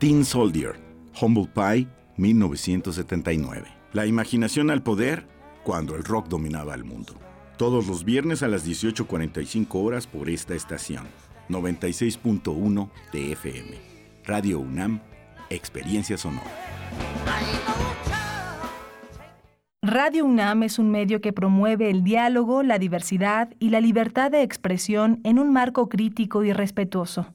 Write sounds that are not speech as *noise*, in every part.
Teen Soldier, Humble Pie, 1979. La imaginación al poder cuando el rock dominaba el mundo. Todos los viernes a las 18.45 horas por esta estación. 96.1 de FM. Radio UNAM, Experiencia Sonora. Radio UNAM es un medio que promueve el diálogo, la diversidad y la libertad de expresión en un marco crítico y respetuoso.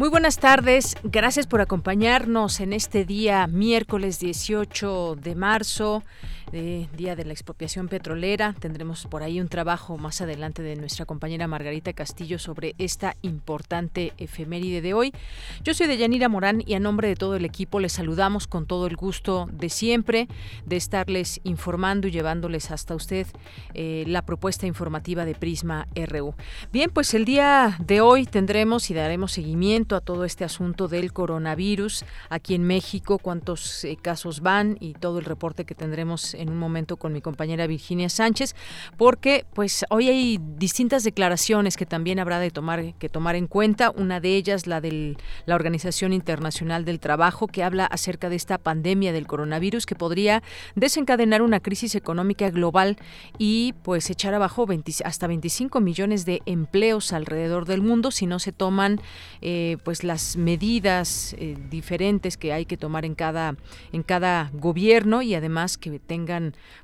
Muy buenas tardes, gracias por acompañarnos en este día miércoles 18 de marzo de Día de la Expropiación Petrolera. Tendremos por ahí un trabajo más adelante de nuestra compañera Margarita Castillo sobre esta importante efeméride de hoy. Yo soy Deyanira Morán y a nombre de todo el equipo les saludamos con todo el gusto de siempre de estarles informando y llevándoles hasta usted eh, la propuesta informativa de Prisma RU. Bien, pues el día de hoy tendremos y daremos seguimiento a todo este asunto del coronavirus aquí en México, cuántos eh, casos van y todo el reporte que tendremos en un momento con mi compañera Virginia Sánchez, porque pues hoy hay distintas declaraciones que también habrá de tomar que tomar en cuenta. Una de ellas, la de la Organización Internacional del Trabajo, que habla acerca de esta pandemia del coronavirus que podría desencadenar una crisis económica global y pues echar abajo hasta 25 millones de empleos alrededor del mundo si no se toman eh, pues las medidas eh, diferentes que hay que tomar en cada en cada gobierno y además que tenga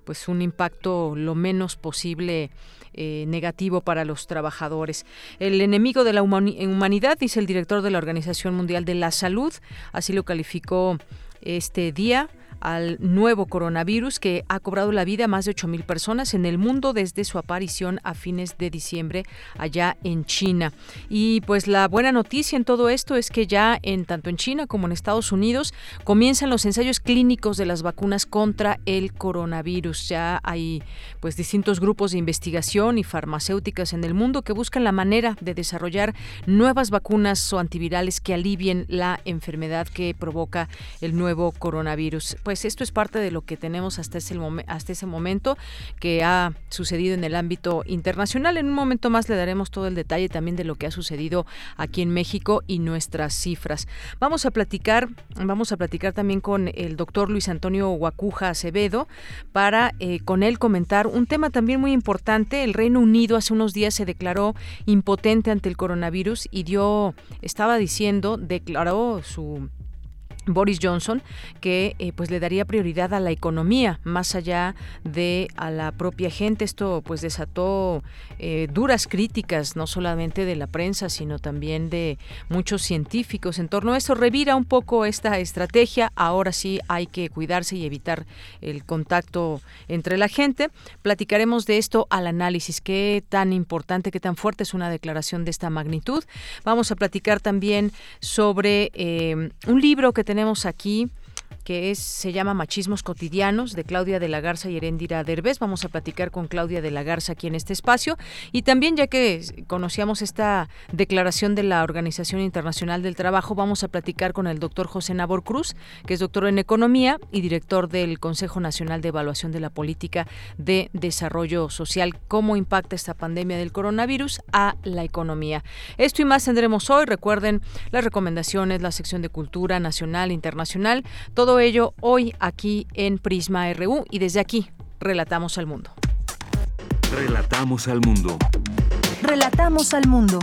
pues un impacto lo menos posible eh, negativo para los trabajadores. El enemigo de la humanidad, dice el director de la Organización Mundial de la Salud, así lo calificó este día al nuevo coronavirus que ha cobrado la vida a más de 8.000 personas en el mundo desde su aparición a fines de diciembre allá en China. Y pues la buena noticia en todo esto es que ya en tanto en China como en Estados Unidos comienzan los ensayos clínicos de las vacunas contra el coronavirus. Ya hay pues distintos grupos de investigación y farmacéuticas en el mundo que buscan la manera de desarrollar nuevas vacunas o antivirales que alivien la enfermedad que provoca el nuevo coronavirus pues esto es parte de lo que tenemos hasta ese, hasta ese momento que ha sucedido en el ámbito internacional. En un momento más le daremos todo el detalle también de lo que ha sucedido aquí en México y nuestras cifras. Vamos a platicar, vamos a platicar también con el doctor Luis Antonio Guacuja Acevedo para eh, con él comentar un tema también muy importante. El Reino Unido hace unos días se declaró impotente ante el coronavirus y dio, estaba diciendo, declaró su Boris Johnson que eh, pues le daría prioridad a la economía más allá de a la propia gente. Esto pues desató eh, duras críticas no solamente de la prensa sino también de muchos científicos. En torno a eso revira un poco esta estrategia. Ahora sí hay que cuidarse y evitar el contacto entre la gente. Platicaremos de esto al análisis. Qué tan importante qué tan fuerte es una declaración de esta magnitud. Vamos a platicar también sobre eh, un libro que tenemos tenemos aquí que es, se llama Machismos Cotidianos, de Claudia de la Garza y Herendira Derbez. Vamos a platicar con Claudia de la Garza aquí en este espacio. Y también, ya que conocíamos esta declaración de la Organización Internacional del Trabajo, vamos a platicar con el doctor José Nabor Cruz, que es doctor en Economía y director del Consejo Nacional de Evaluación de la Política de Desarrollo Social. ¿Cómo impacta esta pandemia del coronavirus a la economía? Esto y más tendremos hoy. Recuerden las recomendaciones, la sección de cultura nacional, internacional, todo ello hoy aquí en Prisma RU y desde aquí relatamos al mundo. Relatamos al mundo. Relatamos al mundo.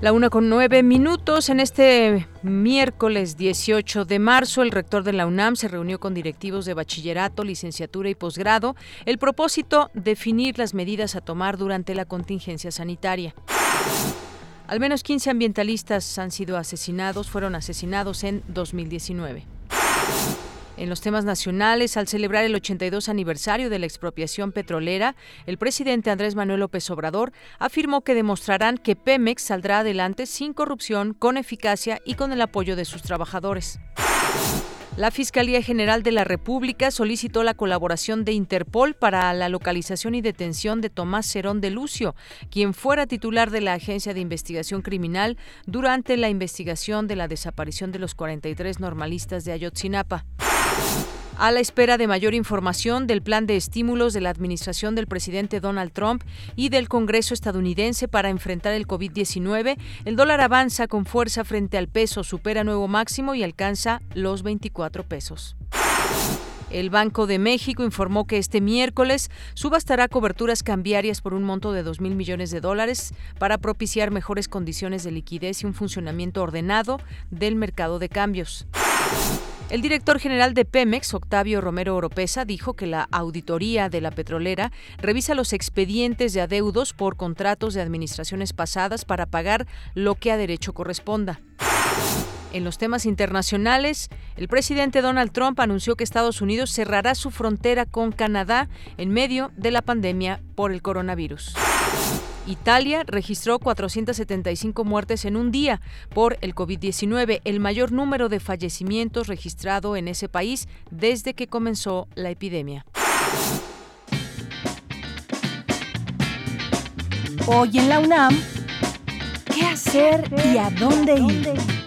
La una con nueve minutos. En este miércoles 18 de marzo, el rector de la UNAM se reunió con directivos de bachillerato, licenciatura y posgrado. El propósito, definir las medidas a tomar durante la contingencia sanitaria. Al menos 15 ambientalistas han sido asesinados, fueron asesinados en 2019. En los temas nacionales, al celebrar el 82 aniversario de la expropiación petrolera, el presidente Andrés Manuel López Obrador afirmó que demostrarán que Pemex saldrá adelante sin corrupción, con eficacia y con el apoyo de sus trabajadores. La Fiscalía General de la República solicitó la colaboración de Interpol para la localización y detención de Tomás Cerón de Lucio, quien fuera titular de la Agencia de Investigación Criminal durante la investigación de la desaparición de los 43 normalistas de Ayotzinapa a la espera de mayor información del plan de estímulos de la administración del presidente Donald Trump y del Congreso estadounidense para enfrentar el COVID-19, el dólar avanza con fuerza frente al peso, supera nuevo máximo y alcanza los 24 pesos. El Banco de México informó que este miércoles subastará coberturas cambiarias por un monto de 2 mil millones de dólares para propiciar mejores condiciones de liquidez y un funcionamiento ordenado del mercado de cambios. El director general de Pemex, Octavio Romero Oropesa, dijo que la auditoría de la petrolera revisa los expedientes de adeudos por contratos de administraciones pasadas para pagar lo que a derecho corresponda. En los temas internacionales, el presidente Donald Trump anunció que Estados Unidos cerrará su frontera con Canadá en medio de la pandemia por el coronavirus. Italia registró 475 muertes en un día por el COVID-19, el mayor número de fallecimientos registrado en ese país desde que comenzó la epidemia. Hoy en la UNAM, ¿qué hacer y a dónde ir?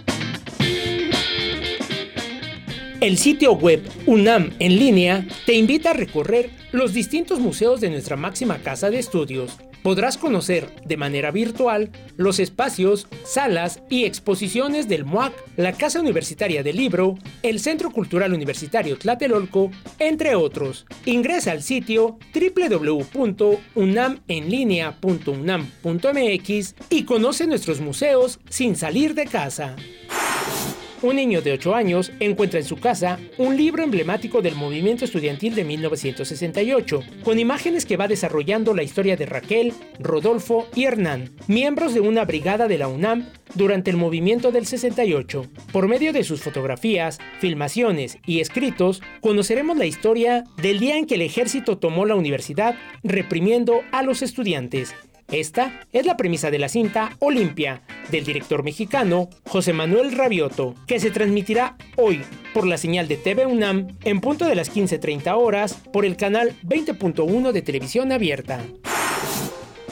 El sitio web UNAM en línea te invita a recorrer los distintos museos de nuestra máxima casa de estudios podrás conocer de manera virtual los espacios, salas y exposiciones del MUAC, la Casa Universitaria del Libro, el Centro Cultural Universitario Tlatelolco, entre otros. Ingresa al sitio www.unamenlinea.unam.mx y conoce nuestros museos sin salir de casa. Un niño de 8 años encuentra en su casa un libro emblemático del movimiento estudiantil de 1968, con imágenes que va desarrollando la historia de Raquel, Rodolfo y Hernán, miembros de una brigada de la UNAM durante el movimiento del 68. Por medio de sus fotografías, filmaciones y escritos, conoceremos la historia del día en que el ejército tomó la universidad reprimiendo a los estudiantes esta es la premisa de la cinta Olimpia, del director mexicano José Manuel Rabioto, que se transmitirá hoy por la señal de TV UNAM en punto de las 15.30 horas por el canal 20.1 de televisión abierta.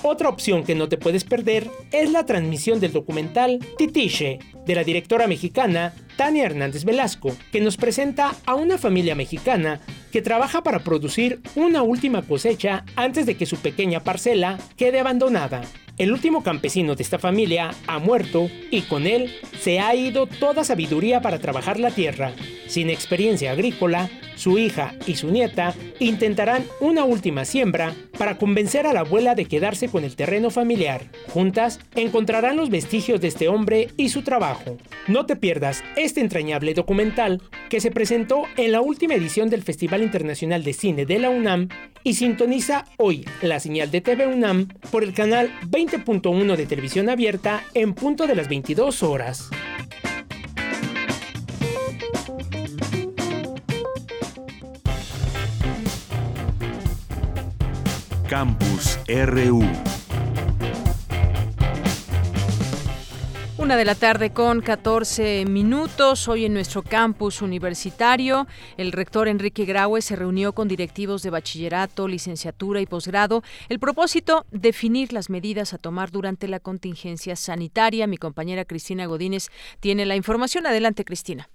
Otra opción que no te puedes perder es la transmisión del documental Titiche, de la directora mexicana Tania Hernández Velasco, que nos presenta a una familia mexicana que trabaja para producir una última cosecha antes de que su pequeña parcela quede abandonada. El último campesino de esta familia ha muerto y con él se ha ido toda sabiduría para trabajar la tierra. Sin experiencia agrícola, su hija y su nieta intentarán una última siembra para convencer a la abuela de quedarse con el terreno familiar. Juntas encontrarán los vestigios de este hombre y su trabajo. No te pierdas entrañable documental que se presentó en la última edición del Festival Internacional de Cine de la UNAM y sintoniza hoy la señal de TV UNAM por el canal 20.1 de televisión abierta en punto de las 22 horas. Campus RU. Una de la tarde con 14 minutos. Hoy en nuestro campus universitario, el rector Enrique Graue se reunió con directivos de bachillerato, licenciatura y posgrado. El propósito, definir las medidas a tomar durante la contingencia sanitaria. Mi compañera Cristina Godínez tiene la información. Adelante, Cristina.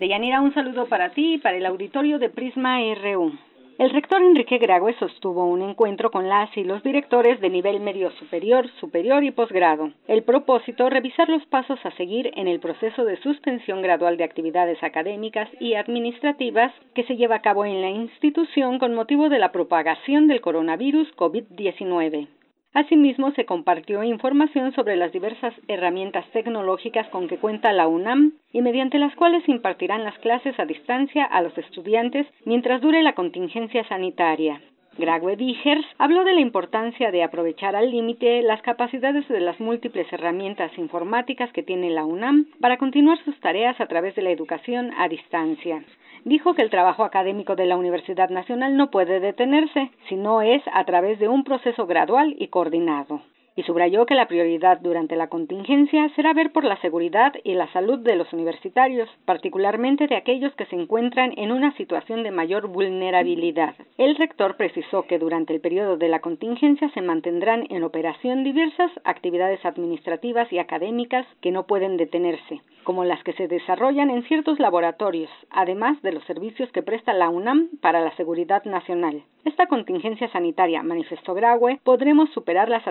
Deyanira, un saludo para ti y para el auditorio de Prisma RU. El rector Enrique Grague sostuvo un encuentro con las y los directores de nivel medio superior, superior y posgrado. El propósito, revisar los pasos a seguir en el proceso de suspensión gradual de actividades académicas y administrativas que se lleva a cabo en la institución con motivo de la propagación del coronavirus COVID-19. Asimismo, se compartió información sobre las diversas herramientas tecnológicas con que cuenta la UNAM y mediante las cuales impartirán las clases a distancia a los estudiantes mientras dure la contingencia sanitaria. Grague Vigers habló de la importancia de aprovechar al límite las capacidades de las múltiples herramientas informáticas que tiene la UNAM para continuar sus tareas a través de la educación a distancia. Dijo que el trabajo académico de la Universidad Nacional no puede detenerse si no es a través de un proceso gradual y coordinado y subrayó que la prioridad durante la contingencia será ver por la seguridad y la salud de los universitarios, particularmente de aquellos que se encuentran en una situación de mayor vulnerabilidad. El rector precisó que durante el periodo de la contingencia se mantendrán en operación diversas actividades administrativas y académicas que no pueden detenerse, como las que se desarrollan en ciertos laboratorios, además de los servicios que presta la UNAM para la seguridad nacional. Esta contingencia sanitaria, manifestó Graue, podremos superarla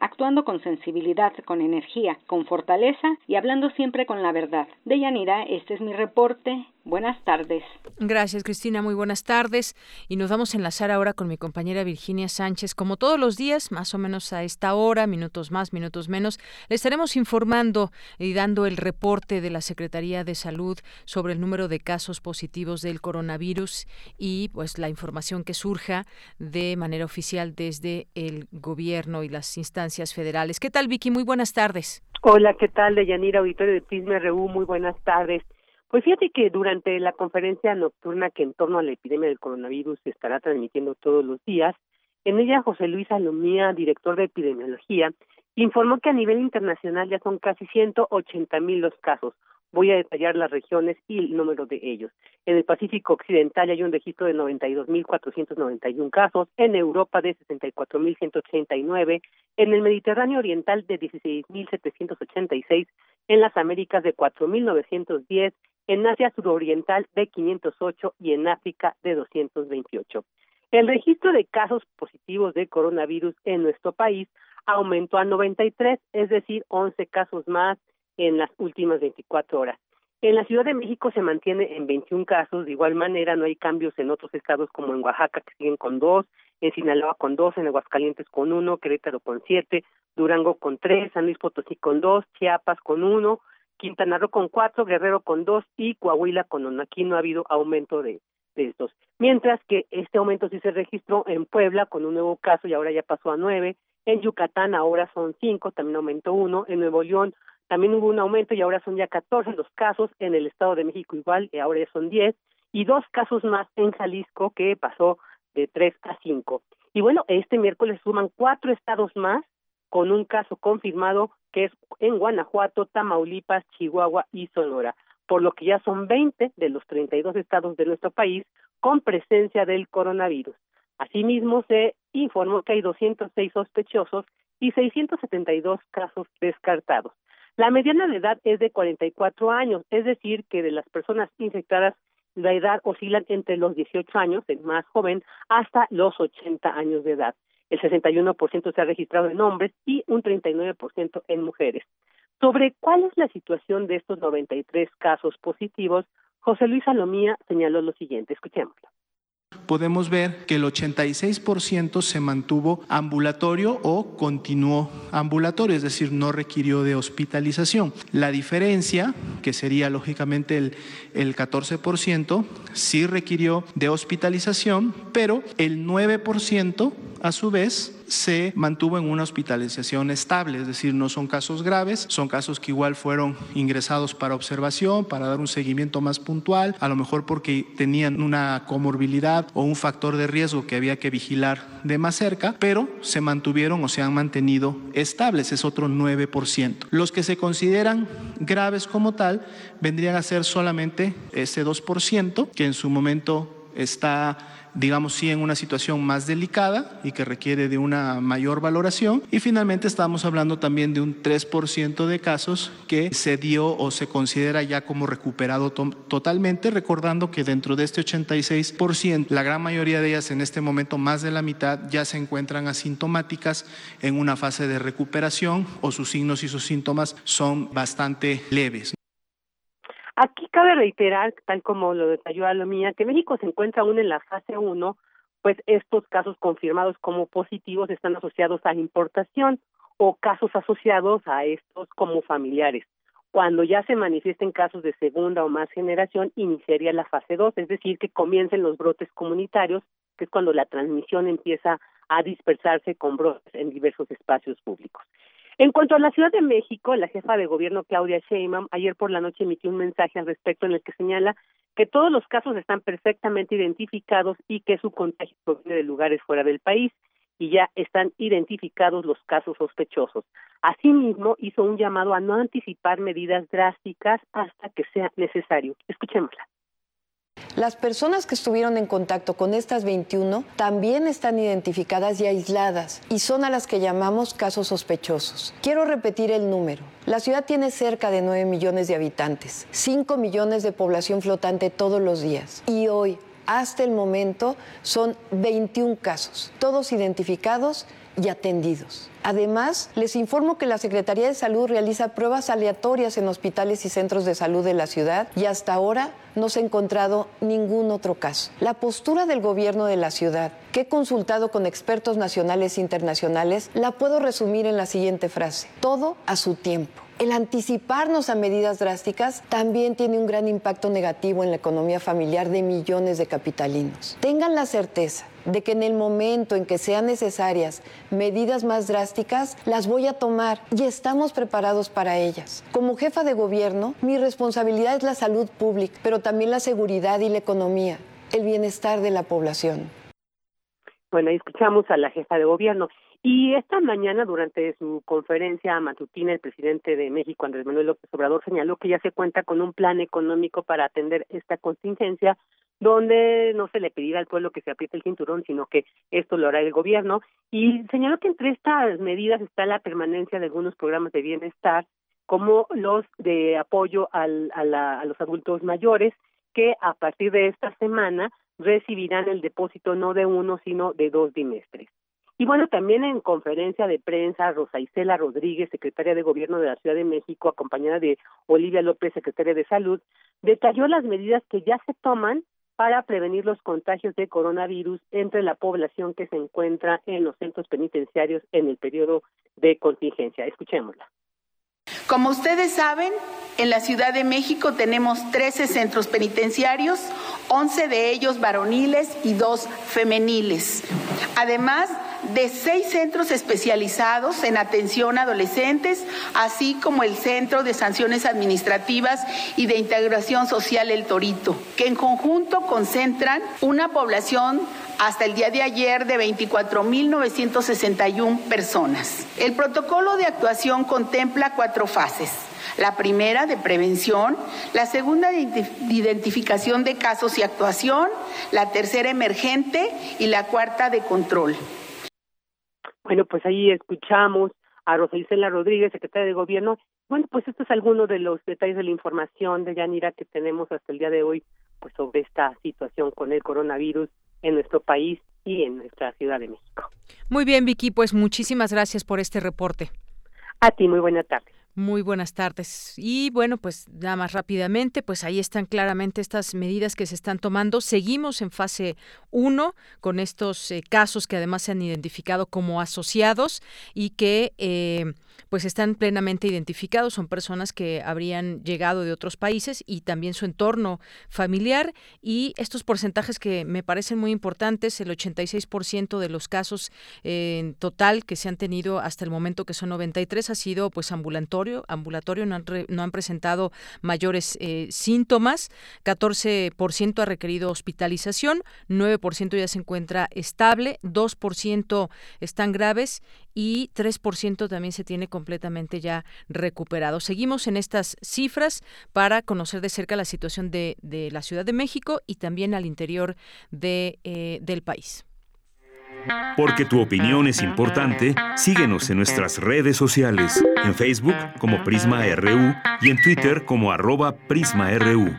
actuando con sensibilidad, con energía, con fortaleza y hablando siempre con la verdad. De Yanira, este es mi reporte. Buenas tardes. Gracias, Cristina. Muy buenas tardes. Y nos vamos a enlazar ahora con mi compañera Virginia Sánchez. Como todos los días, más o menos a esta hora, minutos más, minutos menos, le estaremos informando y dando el reporte de la Secretaría de Salud sobre el número de casos positivos del coronavirus y pues la información que surja de manera oficial desde el gobierno y las instancias federales. ¿Qué tal, Vicky? Muy buenas tardes. Hola, ¿qué tal? De Yanira, auditorio de Prisma RU. Muy buenas tardes. Pues fíjate que durante la conferencia nocturna que en torno a la epidemia del coronavirus se estará transmitiendo todos los días, en ella José Luis Alomía, director de epidemiología, informó que a nivel internacional ya son casi 180 mil los casos. Voy a detallar las regiones y el número de ellos. En el Pacífico Occidental hay un registro de 92.491 casos, en Europa de 64.189, en el Mediterráneo Oriental de 16.786, en las Américas de 4.910, en Asia Suroriental de 508 y en África de 228. El registro de casos positivos de coronavirus en nuestro país aumentó a 93, es decir, 11 casos más en las últimas 24 horas. En la Ciudad de México se mantiene en 21 casos, de igual manera no hay cambios en otros estados como en Oaxaca que siguen con dos, en Sinaloa con dos, en Aguascalientes con uno, Querétaro con siete, Durango con tres, San Luis Potosí con dos, Chiapas con uno, Quintana Roo con cuatro, Guerrero con dos y Coahuila con uno. Aquí no ha habido aumento de, estos. Mientras que este aumento sí se registró en Puebla con un nuevo caso y ahora ya pasó a nueve. En Yucatán ahora son cinco, también aumentó uno. En Nuevo León también hubo un aumento y ahora son ya catorce los casos. En el Estado de México igual, y ahora ya son diez. Y dos casos más en Jalisco que pasó de tres a cinco. Y bueno, este miércoles suman cuatro estados más con un caso confirmado que es en Guanajuato, Tamaulipas, Chihuahua y Sonora, por lo que ya son 20 de los 32 estados de nuestro país con presencia del coronavirus. Asimismo, se informó que hay 206 sospechosos y 672 casos descartados. La mediana de edad es de 44 años, es decir, que de las personas infectadas la edad oscila entre los 18 años, el más joven, hasta los 80 años de edad el 61% se ha registrado en hombres y un 39% en mujeres. Sobre cuál es la situación de estos 93 casos positivos, José Luis Salomía señaló lo siguiente, escuchémoslo podemos ver que el 86% se mantuvo ambulatorio o continuó ambulatorio, es decir, no requirió de hospitalización. La diferencia, que sería lógicamente el, el 14%, sí requirió de hospitalización, pero el 9% a su vez se mantuvo en una hospitalización estable, es decir, no son casos graves, son casos que igual fueron ingresados para observación, para dar un seguimiento más puntual, a lo mejor porque tenían una comorbilidad o un factor de riesgo que había que vigilar de más cerca, pero se mantuvieron o se han mantenido estables, es otro 9%. Los que se consideran graves como tal vendrían a ser solamente ese 2%, que en su momento está digamos sí, en una situación más delicada y que requiere de una mayor valoración. Y finalmente estamos hablando también de un 3% de casos que se dio o se considera ya como recuperado totalmente, recordando que dentro de este 86%, la gran mayoría de ellas en este momento, más de la mitad, ya se encuentran asintomáticas en una fase de recuperación o sus signos y sus síntomas son bastante leves. Cabe reiterar, tal como lo detalló Alomía, que México se encuentra aún en la fase 1, pues estos casos confirmados como positivos están asociados a importación o casos asociados a estos como familiares. Cuando ya se manifiesten casos de segunda o más generación, iniciaría la fase 2, es decir, que comiencen los brotes comunitarios, que es cuando la transmisión empieza a dispersarse con brotes en diversos espacios públicos. En cuanto a la Ciudad de México, la jefa de gobierno Claudia Sheinbaum ayer por la noche emitió un mensaje al respecto en el que señala que todos los casos están perfectamente identificados y que su contagio proviene de lugares fuera del país y ya están identificados los casos sospechosos. Asimismo, hizo un llamado a no anticipar medidas drásticas hasta que sea necesario. Escuchémosla. Las personas que estuvieron en contacto con estas 21 también están identificadas y aisladas y son a las que llamamos casos sospechosos. Quiero repetir el número. La ciudad tiene cerca de 9 millones de habitantes, 5 millones de población flotante todos los días y hoy, hasta el momento, son 21 casos, todos identificados y atendidos. Además, les informo que la Secretaría de Salud realiza pruebas aleatorias en hospitales y centros de salud de la ciudad y hasta ahora no se ha encontrado ningún otro caso. La postura del gobierno de la ciudad, que he consultado con expertos nacionales e internacionales, la puedo resumir en la siguiente frase. Todo a su tiempo. El anticiparnos a medidas drásticas también tiene un gran impacto negativo en la economía familiar de millones de capitalinos. Tengan la certeza de que en el momento en que sean necesarias medidas más drásticas, las voy a tomar y estamos preparados para ellas. Como jefa de gobierno, mi responsabilidad es la salud pública, pero también la seguridad y la economía, el bienestar de la población. Bueno, escuchamos a la jefa de gobierno. Y esta mañana, durante su conferencia matutina, el presidente de México, Andrés Manuel López Obrador, señaló que ya se cuenta con un plan económico para atender esta contingencia, donde no se le pedirá al pueblo que se apriete el cinturón, sino que esto lo hará el gobierno. Y señaló que entre estas medidas está la permanencia de algunos programas de bienestar, como los de apoyo al, a, a los adultos mayores, que a partir de esta semana recibirán el depósito no de uno, sino de dos bimestres. Y bueno, también en conferencia de prensa, Rosa Isela Rodríguez, secretaria de Gobierno de la Ciudad de México, acompañada de Olivia López, secretaria de Salud, detalló las medidas que ya se toman para prevenir los contagios de coronavirus entre la población que se encuentra en los centros penitenciarios en el periodo de contingencia. Escuchémosla. Como ustedes saben, en la Ciudad de México tenemos 13 centros penitenciarios, 11 de ellos varoniles y 2 femeniles. Además, de seis centros especializados en atención a adolescentes, así como el Centro de Sanciones Administrativas y de Integración Social El Torito, que en conjunto concentran una población hasta el día de ayer de 24.961 personas. El protocolo de actuación contempla cuatro fases. La primera de prevención, la segunda de identificación de casos y actuación, la tercera emergente y la cuarta de control. Bueno, pues ahí escuchamos a Rosa Isela Rodríguez, secretaria de Gobierno. Bueno, pues esto es alguno de los detalles de la información de Yanira que tenemos hasta el día de hoy pues sobre esta situación con el coronavirus en nuestro país y en nuestra Ciudad de México. Muy bien, Vicky, pues muchísimas gracias por este reporte. A ti, muy buena tarde. Muy buenas tardes. Y bueno, pues nada más rápidamente, pues ahí están claramente estas medidas que se están tomando. Seguimos en fase 1 con estos eh, casos que además se han identificado como asociados y que eh, pues están plenamente identificados, son personas que habrían llegado de otros países y también su entorno familiar. Y estos porcentajes que me parecen muy importantes, el 86% de los casos en total que se han tenido hasta el momento que son 93 ha sido pues ambulatorio, ambulatorio no han, no han presentado mayores eh, síntomas, 14% ha requerido hospitalización, 9% ya se encuentra estable, 2% están graves y 3% también se tiene completamente ya recuperado. Seguimos en estas cifras para conocer de cerca la situación de, de la Ciudad de México y también al interior de, eh, del país. Porque tu opinión es importante, síguenos en nuestras redes sociales, en Facebook como Prisma RU y en Twitter como arroba PrismaRU.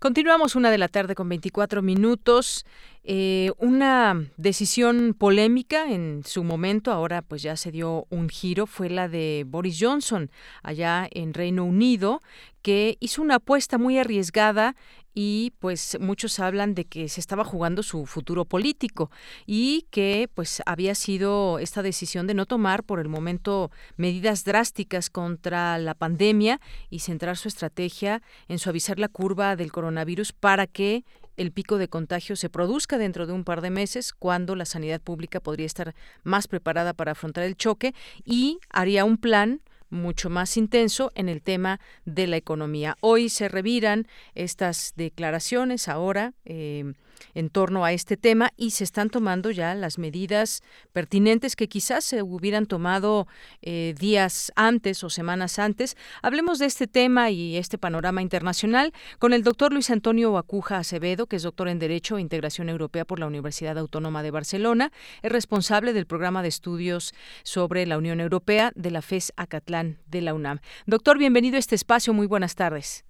Continuamos una de la tarde con 24 minutos. Eh, una decisión polémica en su momento, ahora pues ya se dio un giro, fue la de Boris Johnson allá en Reino Unido, que hizo una apuesta muy arriesgada y pues muchos hablan de que se estaba jugando su futuro político y que pues había sido esta decisión de no tomar por el momento medidas drásticas contra la pandemia y centrar su estrategia en suavizar la curva del coronavirus para que el pico de contagio se produzca dentro de un par de meses, cuando la sanidad pública podría estar más preparada para afrontar el choque y haría un plan mucho más intenso en el tema de la economía. Hoy se reviran estas declaraciones ahora. Eh, en torno a este tema y se están tomando ya las medidas pertinentes que quizás se hubieran tomado eh, días antes o semanas antes. Hablemos de este tema y este panorama internacional con el doctor Luis Antonio Acuja Acevedo, que es doctor en Derecho e Integración Europea por la Universidad Autónoma de Barcelona, es responsable del programa de estudios sobre la Unión Europea de la FES Acatlán de la UNAM. Doctor, bienvenido a este espacio. Muy buenas tardes.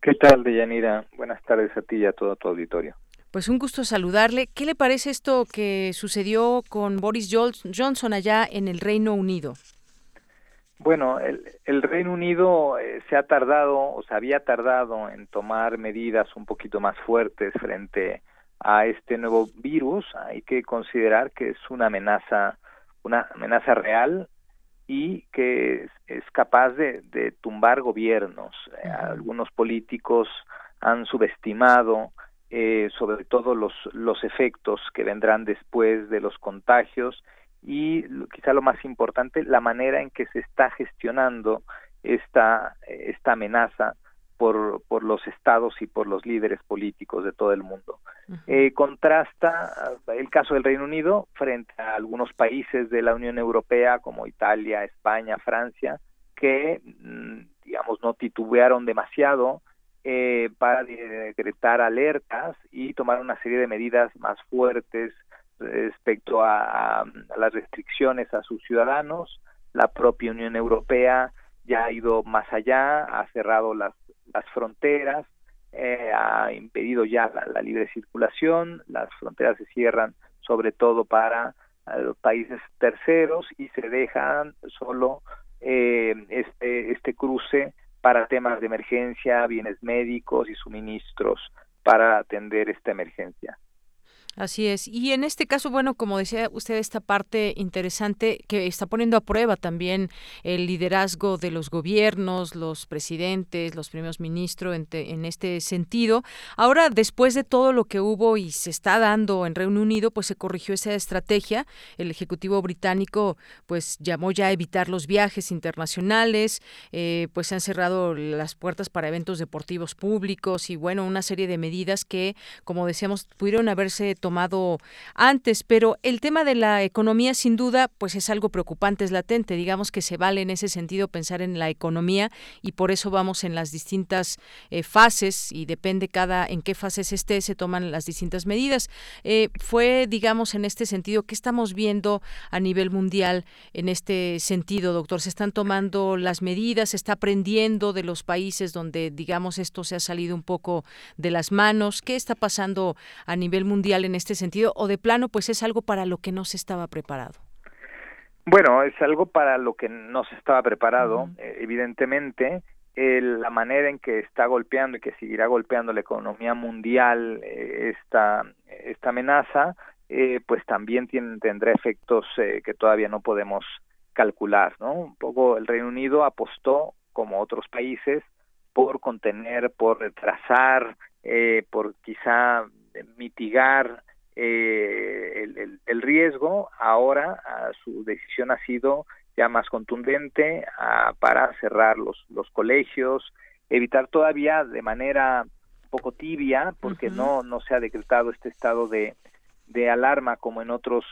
¿Qué tal, Deyanira? Buenas tardes a ti y a todo tu auditorio. Pues un gusto saludarle. ¿Qué le parece esto que sucedió con Boris Johnson allá en el Reino Unido? Bueno, el, Reino Unido eh, se ha tardado o se había tardado en tomar medidas un poquito más fuertes frente a este nuevo virus. Hay que considerar que es una amenaza, una amenaza real y que es, capaz de, tumbar gobiernos. algunos políticos han subestimado eh, sobre todo los, los efectos que vendrán después de los contagios y quizá lo más importante, la manera en que se está gestionando esta, esta amenaza por, por los estados y por los líderes políticos de todo el mundo. eh, contrasta el caso del Reino Unido frente a algunos países de la Unión Europea como Italia, España, Francia, que, mm, digamos, no titubearon demasiado eh, para decretar alertas y tomar una serie de medidas más fuertes respecto a, las restricciones a sus ciudadanos. La propia Unión Europea ya ha ido más allá, ha cerrado las, las fronteras, eh, ha impedido ya la, libre circulación, las fronteras se cierran sobre todo para eh, los países terceros y se dejan solo eh, este, este cruce para temas de emergencia, bienes médicos y suministros para atender esta emergencia. Así es. Y en este caso, bueno, como decía usted, esta parte interesante que está poniendo a prueba también el liderazgo de los gobiernos, los presidentes, los primeros ministros en, este sentido. Ahora, después de todo lo que hubo y se está dando en Reino Unido, pues se corrigió esa estrategia. El Ejecutivo británico, pues llamó ya a evitar los viajes internacionales, eh, pues se han cerrado las puertas para eventos deportivos públicos y, bueno, una serie de medidas que, como decíamos, pudieron haberse tomado tomado antes, pero el tema de la economía sin duda pues es algo preocupante, es latente, digamos que se vale en ese sentido pensar en la economía y por eso vamos en las distintas eh, fases y depende cada en qué fases esté se toman las distintas medidas. Eh, fue digamos en este sentido ¿qué estamos viendo a nivel mundial en este sentido, doctor, se están tomando las medidas, se está aprendiendo de los países donde digamos esto se ha salido un poco de las manos, ¿qué está pasando a nivel mundial en este sentido o de plano pues es algo para lo que no se estaba preparado? Bueno, es algo para lo que no se estaba preparado, eh, evidentemente. la manera en que está golpeando y que seguirá golpeando la economía mundial eh, esta, esta amenaza, eh, pues también tiene, tendrá efectos que todavía no podemos calcular, ¿no? Un poco el Reino Unido apostó, como otros países, por contener, por retrasar, por quizá mitigar eh, el, riesgo, ahora su decisión ha sido ya más contundente para cerrar los, los colegios, evitar todavía de manera un poco tibia, porque no, no se ha decretado este estado de, de alarma como en otros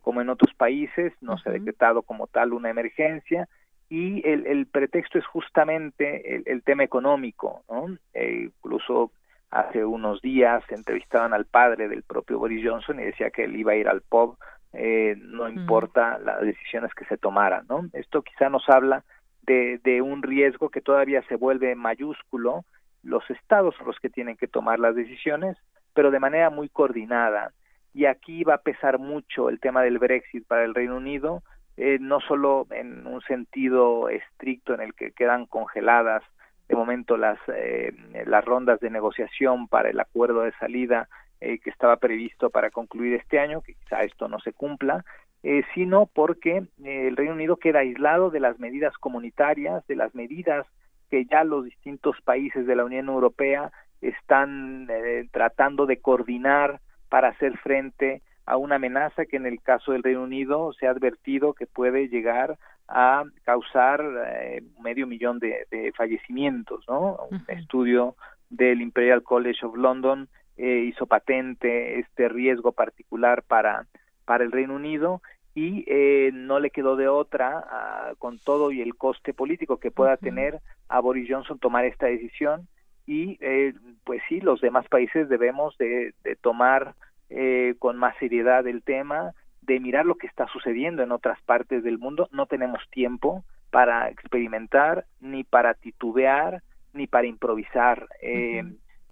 como en otros países, no se ha decretado como tal una emergencia, y el, el pretexto es justamente el, tema económico, ¿no? Eh, incluso hace unos días entrevistaban al padre del propio Boris Johnson y decía que él iba a ir al pub, eh, no importa las decisiones que se tomaran, ¿no? Esto quizá nos habla de, de un riesgo que todavía se vuelve mayúsculo, los estados son los que tienen que tomar las decisiones, pero de manera muy coordinada. Y aquí va a pesar mucho el tema del Brexit para el Reino Unido, eh, no solo en un sentido estricto en el que quedan congeladas de momento las, eh, las rondas de negociación para el acuerdo de salida eh, que estaba previsto para concluir este año, que quizá esto no se cumpla, eh, sino porque el Reino Unido queda aislado de las medidas comunitarias, de las medidas que ya los distintos países de la Unión Europea están tratando de coordinar para hacer frente a una amenaza que en el caso del Reino Unido se ha advertido que puede llegar a causar eh, medio millón de, fallecimientos, ¿no? Un estudio del Imperial College of London eh, hizo patente este riesgo particular para, para el Reino Unido y eh, no le quedó de otra, ah, con todo y el coste político que pueda tener a Boris Johnson tomar esta decisión y eh, pues sí, los demás países debemos de, de tomar eh, con más seriedad el tema, de mirar lo que está sucediendo en otras partes del mundo. No tenemos tiempo para experimentar, ni para titubear, ni para improvisar. Eh,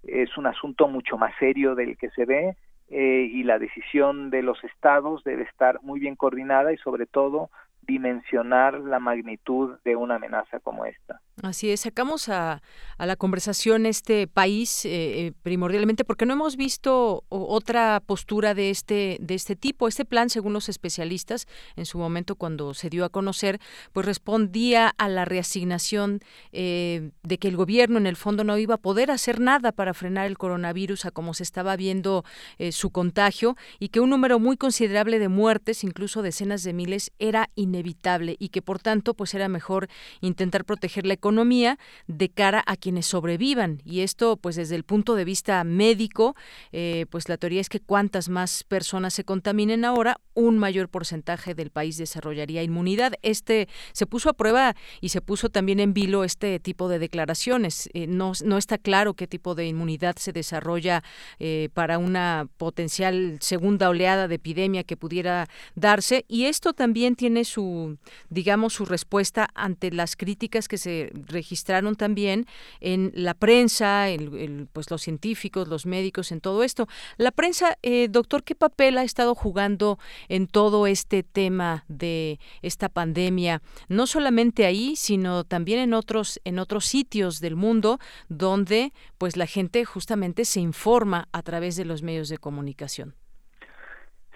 es un asunto mucho más serio del que se ve eh, y la decisión de los estados debe estar muy bien coordinada y sobre todo dimensionar la magnitud de una amenaza como esta. Así es, sacamos a, a la conversación este país eh, eh, primordialmente porque no hemos visto otra postura de este de este tipo. Este plan, según los especialistas, en su momento cuando se dio a conocer, pues respondía a la reasignación eh, de que el gobierno en el fondo no iba a poder hacer nada para frenar el coronavirus a como se estaba viendo su contagio y que un número muy considerable de muertes, incluso decenas de miles, era inevitable y que por tanto pues era mejor intentar proteger la economía de cara a quienes sobrevivan. Y esto, pues desde el punto de vista médico, eh, pues la teoría es que cuantas más personas se contaminen ahora, un mayor porcentaje del país desarrollaría inmunidad. Este se puso a prueba y se puso también en vilo este tipo de declaraciones. Eh, no, no está claro qué tipo de inmunidad se desarrolla eh, para una potencial segunda oleada de epidemia que pudiera darse. Y esto también tiene su, digamos, su respuesta ante las críticas que se registraron también en la prensa, el, pues los científicos, los médicos, en todo esto. La prensa, eh, doctor, ¿qué papel ha estado jugando en todo este tema de esta pandemia? No solamente ahí, sino también en otros, en otros sitios del mundo donde pues la gente justamente se informa a través de los medios de comunicación.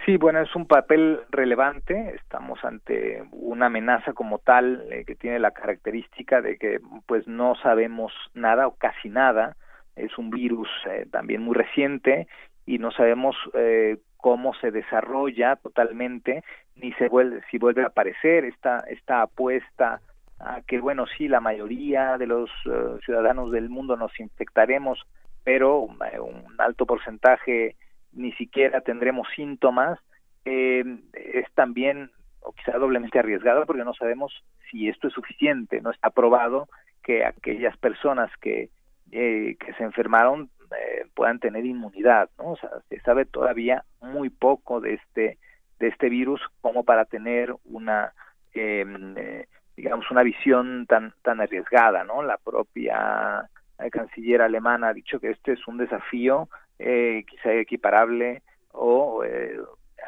Sí, bueno, es un papel relevante. Estamos ante una amenaza como tal eh, que tiene la característica de que pues no sabemos nada o casi nada. Es un virus eh, también muy reciente y no sabemos eh, cómo se desarrolla totalmente ni se vuelve si vuelve a aparecer esta esta apuesta a que bueno sí la mayoría de los ciudadanos del mundo nos infectaremos pero un alto porcentaje ni siquiera tendremos síntomas, eh, es también o quizá doblemente arriesgado porque no sabemos si esto es suficiente. No está probado que aquellas personas que, eh, que se enfermaron eh, puedan tener inmunidad, ¿no? O sea, se sabe todavía muy poco de este de este virus como para tener una em, digamos una visión tan tan arriesgada, ¿no? La propia canciller alemana ha dicho que este es un desafío eh, quizá equiparable o eh,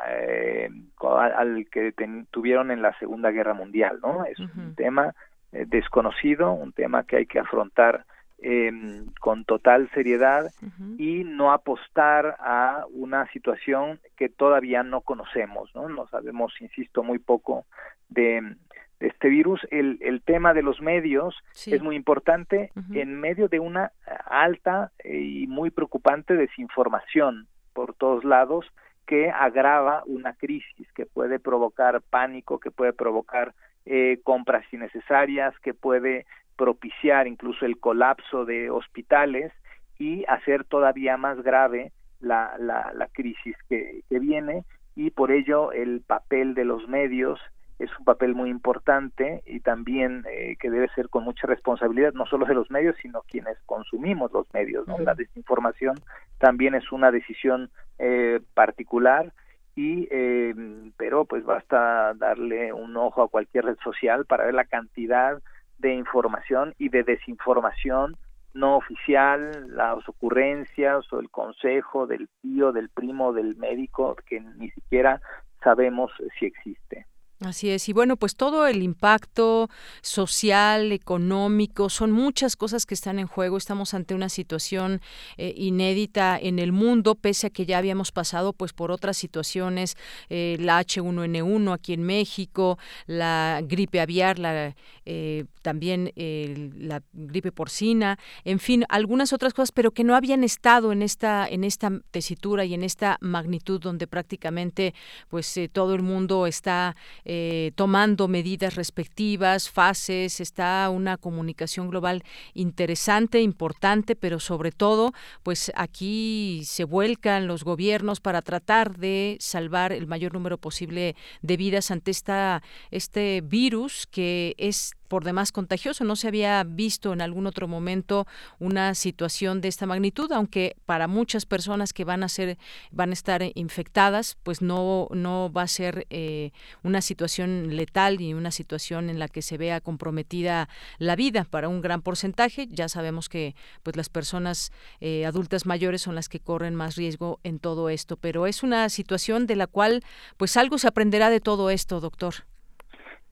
eh, al que tuvieron en la Segunda Guerra Mundial, ¿no? Es un tema eh, desconocido, un tema que hay que afrontar em, con total seriedad y no apostar a una situación que todavía no conocemos, ¿no? No sabemos, insisto, muy poco de, este virus, el, el tema de los medios es muy importante en medio de una alta y muy preocupante desinformación por todos lados que agrava una crisis, que puede provocar pánico, que puede provocar eh, compras innecesarias, que puede propiciar incluso el colapso de hospitales y hacer todavía más grave la, la, la crisis que, que viene. Y por ello el papel de los medios es un papel muy importante y también eh, que debe ser con mucha responsabilidad, no solo de los medios, sino quienes consumimos los medios. ¿no? La desinformación también es una decisión eh, particular y eh, pero pues basta darle un ojo a cualquier red social para ver la cantidad de información y de desinformación no oficial, las ocurrencias o el consejo del tío, del primo, del médico que ni siquiera sabemos si existe. Así es, y bueno, pues todo el impacto social, económico, son muchas cosas que están en juego. Estamos ante una situación eh, inédita en el mundo, pese a que ya habíamos pasado pues por otras situaciones, eh, la H1N1 aquí en México, la gripe aviar, la, eh, también la gripe porcina, en fin, algunas otras cosas, pero que no habían estado en esta en esta tesitura y en esta magnitud donde prácticamente pues todo el mundo está eh, tomando medidas respectivas, fases, está una comunicación global interesante, importante, pero sobre todo, pues aquí se vuelcan los gobiernos para tratar de salvar el mayor número posible de vidas ante esta, este virus que es por demás contagioso. No se había visto en algún otro momento una situación de esta magnitud, aunque para muchas personas que van a ser, van a estar infectadas, pues no, no va a ser eh, una situación letal y una situación en la que se vea comprometida la vida para un gran porcentaje. Ya sabemos que pues las personas eh, adultas mayores son las que corren más riesgo en todo esto, pero es una situación de la cual pues algo se aprenderá de todo esto, doctor.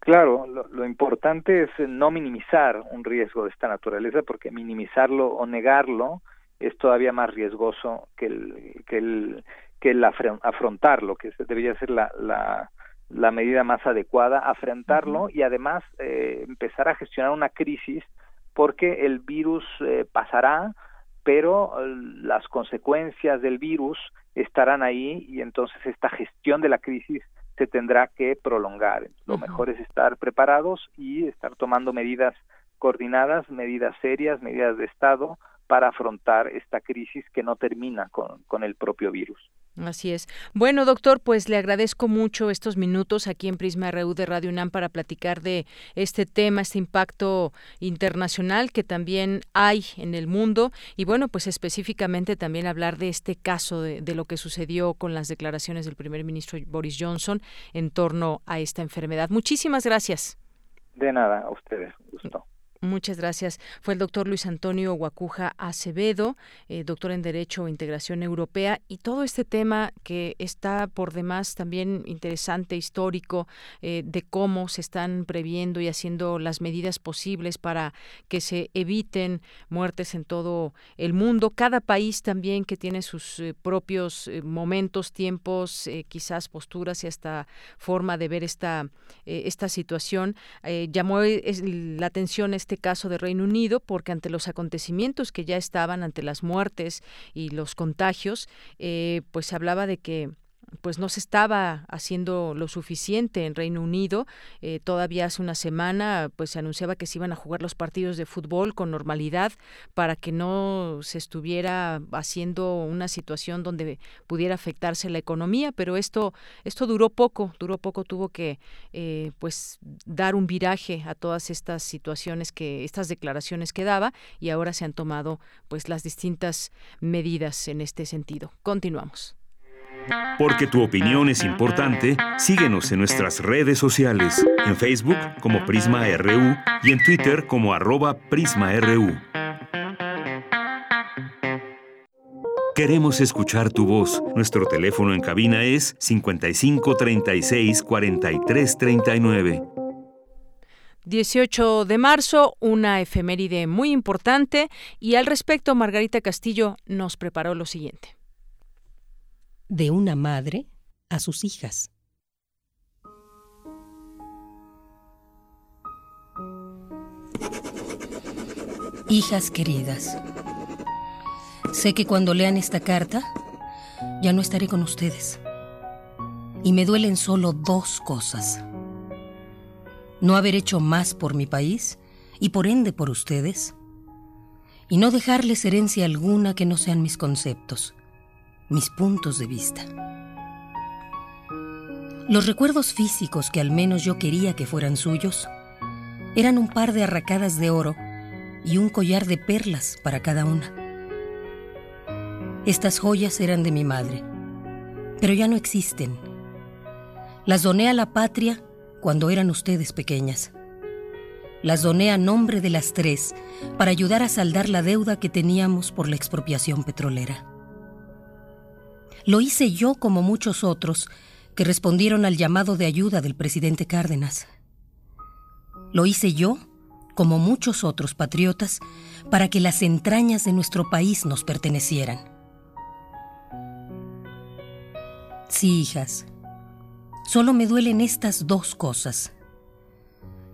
Claro, lo, importante es no minimizar un riesgo de esta naturaleza, porque minimizarlo o negarlo es todavía más riesgoso que el, que el, que el afrontarlo, que debería ser la, la, la medida más adecuada, afrontarlo y además eh, empezar a gestionar una crisis, porque el virus eh, pasará, pero eh, las consecuencias del virus estarán ahí y entonces esta gestión de la crisis se tendrá que prolongar. Lo mejor es estar preparados y estar tomando medidas coordinadas, medidas serias, medidas de Estado para afrontar esta crisis que no termina con, con el propio virus. Así es. Bueno, doctor, pues le agradezco mucho estos minutos aquí en Prisma RU de Radio UNAM para platicar de este tema, este impacto internacional que también hay en el mundo y bueno, pues específicamente también hablar de este caso de, de lo que sucedió con las declaraciones del primer ministro Boris Johnson en torno a esta enfermedad. Muchísimas gracias. De nada, a ustedes. Muchas gracias. Fue el doctor Luis Antonio Guacuja Acevedo, eh, doctor en Derecho e Integración Europea, y todo este tema que está por demás también interesante, histórico, eh, de cómo se están previendo y haciendo las medidas posibles para que se eviten muertes en todo el mundo. Cada país también que tiene sus eh, propios momentos, tiempos, quizás posturas y hasta forma de ver esta, esta situación. llamó la atención caso de Reino Unido, porque ante los acontecimientos que ya estaban, ante las muertes y los contagios, eh, pues hablaba de que pues no se estaba haciendo lo suficiente en Reino Unido. Eh, todavía hace una semana pues se anunciaba que se iban a jugar los partidos de fútbol con normalidad para que no se estuviera haciendo una situación donde pudiera afectarse la economía, pero esto esto duró poco, duró poco, tuvo que eh, pues dar un viraje a todas estas situaciones que estas declaraciones que daba y ahora se han tomado pues las distintas medidas en este sentido. Continuamos. Porque tu opinión es importante, síguenos en nuestras redes sociales, en Facebook como Prisma RU y en Twitter como arroba PrismaRU. Queremos escuchar tu voz. Nuestro teléfono en cabina es 55 36 43 39. 18 de marzo, una efeméride muy importante y al respecto Margarita Castillo nos preparó lo siguiente de una madre a sus hijas. Hijas queridas, sé que cuando lean esta carta ya no estaré con ustedes. Y me duelen solo dos cosas. No haber hecho más por mi país y por ende por ustedes. Y no dejarles herencia alguna que no sean mis conceptos mis puntos de vista. Los recuerdos físicos que al menos yo quería que fueran suyos eran un par de arracadas de oro y un collar de perlas para cada una. Estas joyas eran de mi madre, pero ya no existen. Las doné a la patria cuando eran ustedes pequeñas. Las doné a nombre de las tres para ayudar a saldar la deuda que teníamos por la expropiación petrolera. Lo hice yo como muchos otros que respondieron al llamado de ayuda del presidente Cárdenas. Lo hice yo, como muchos otros patriotas, para que las entrañas de nuestro país nos pertenecieran. Sí, hijas, solo me duelen estas dos cosas.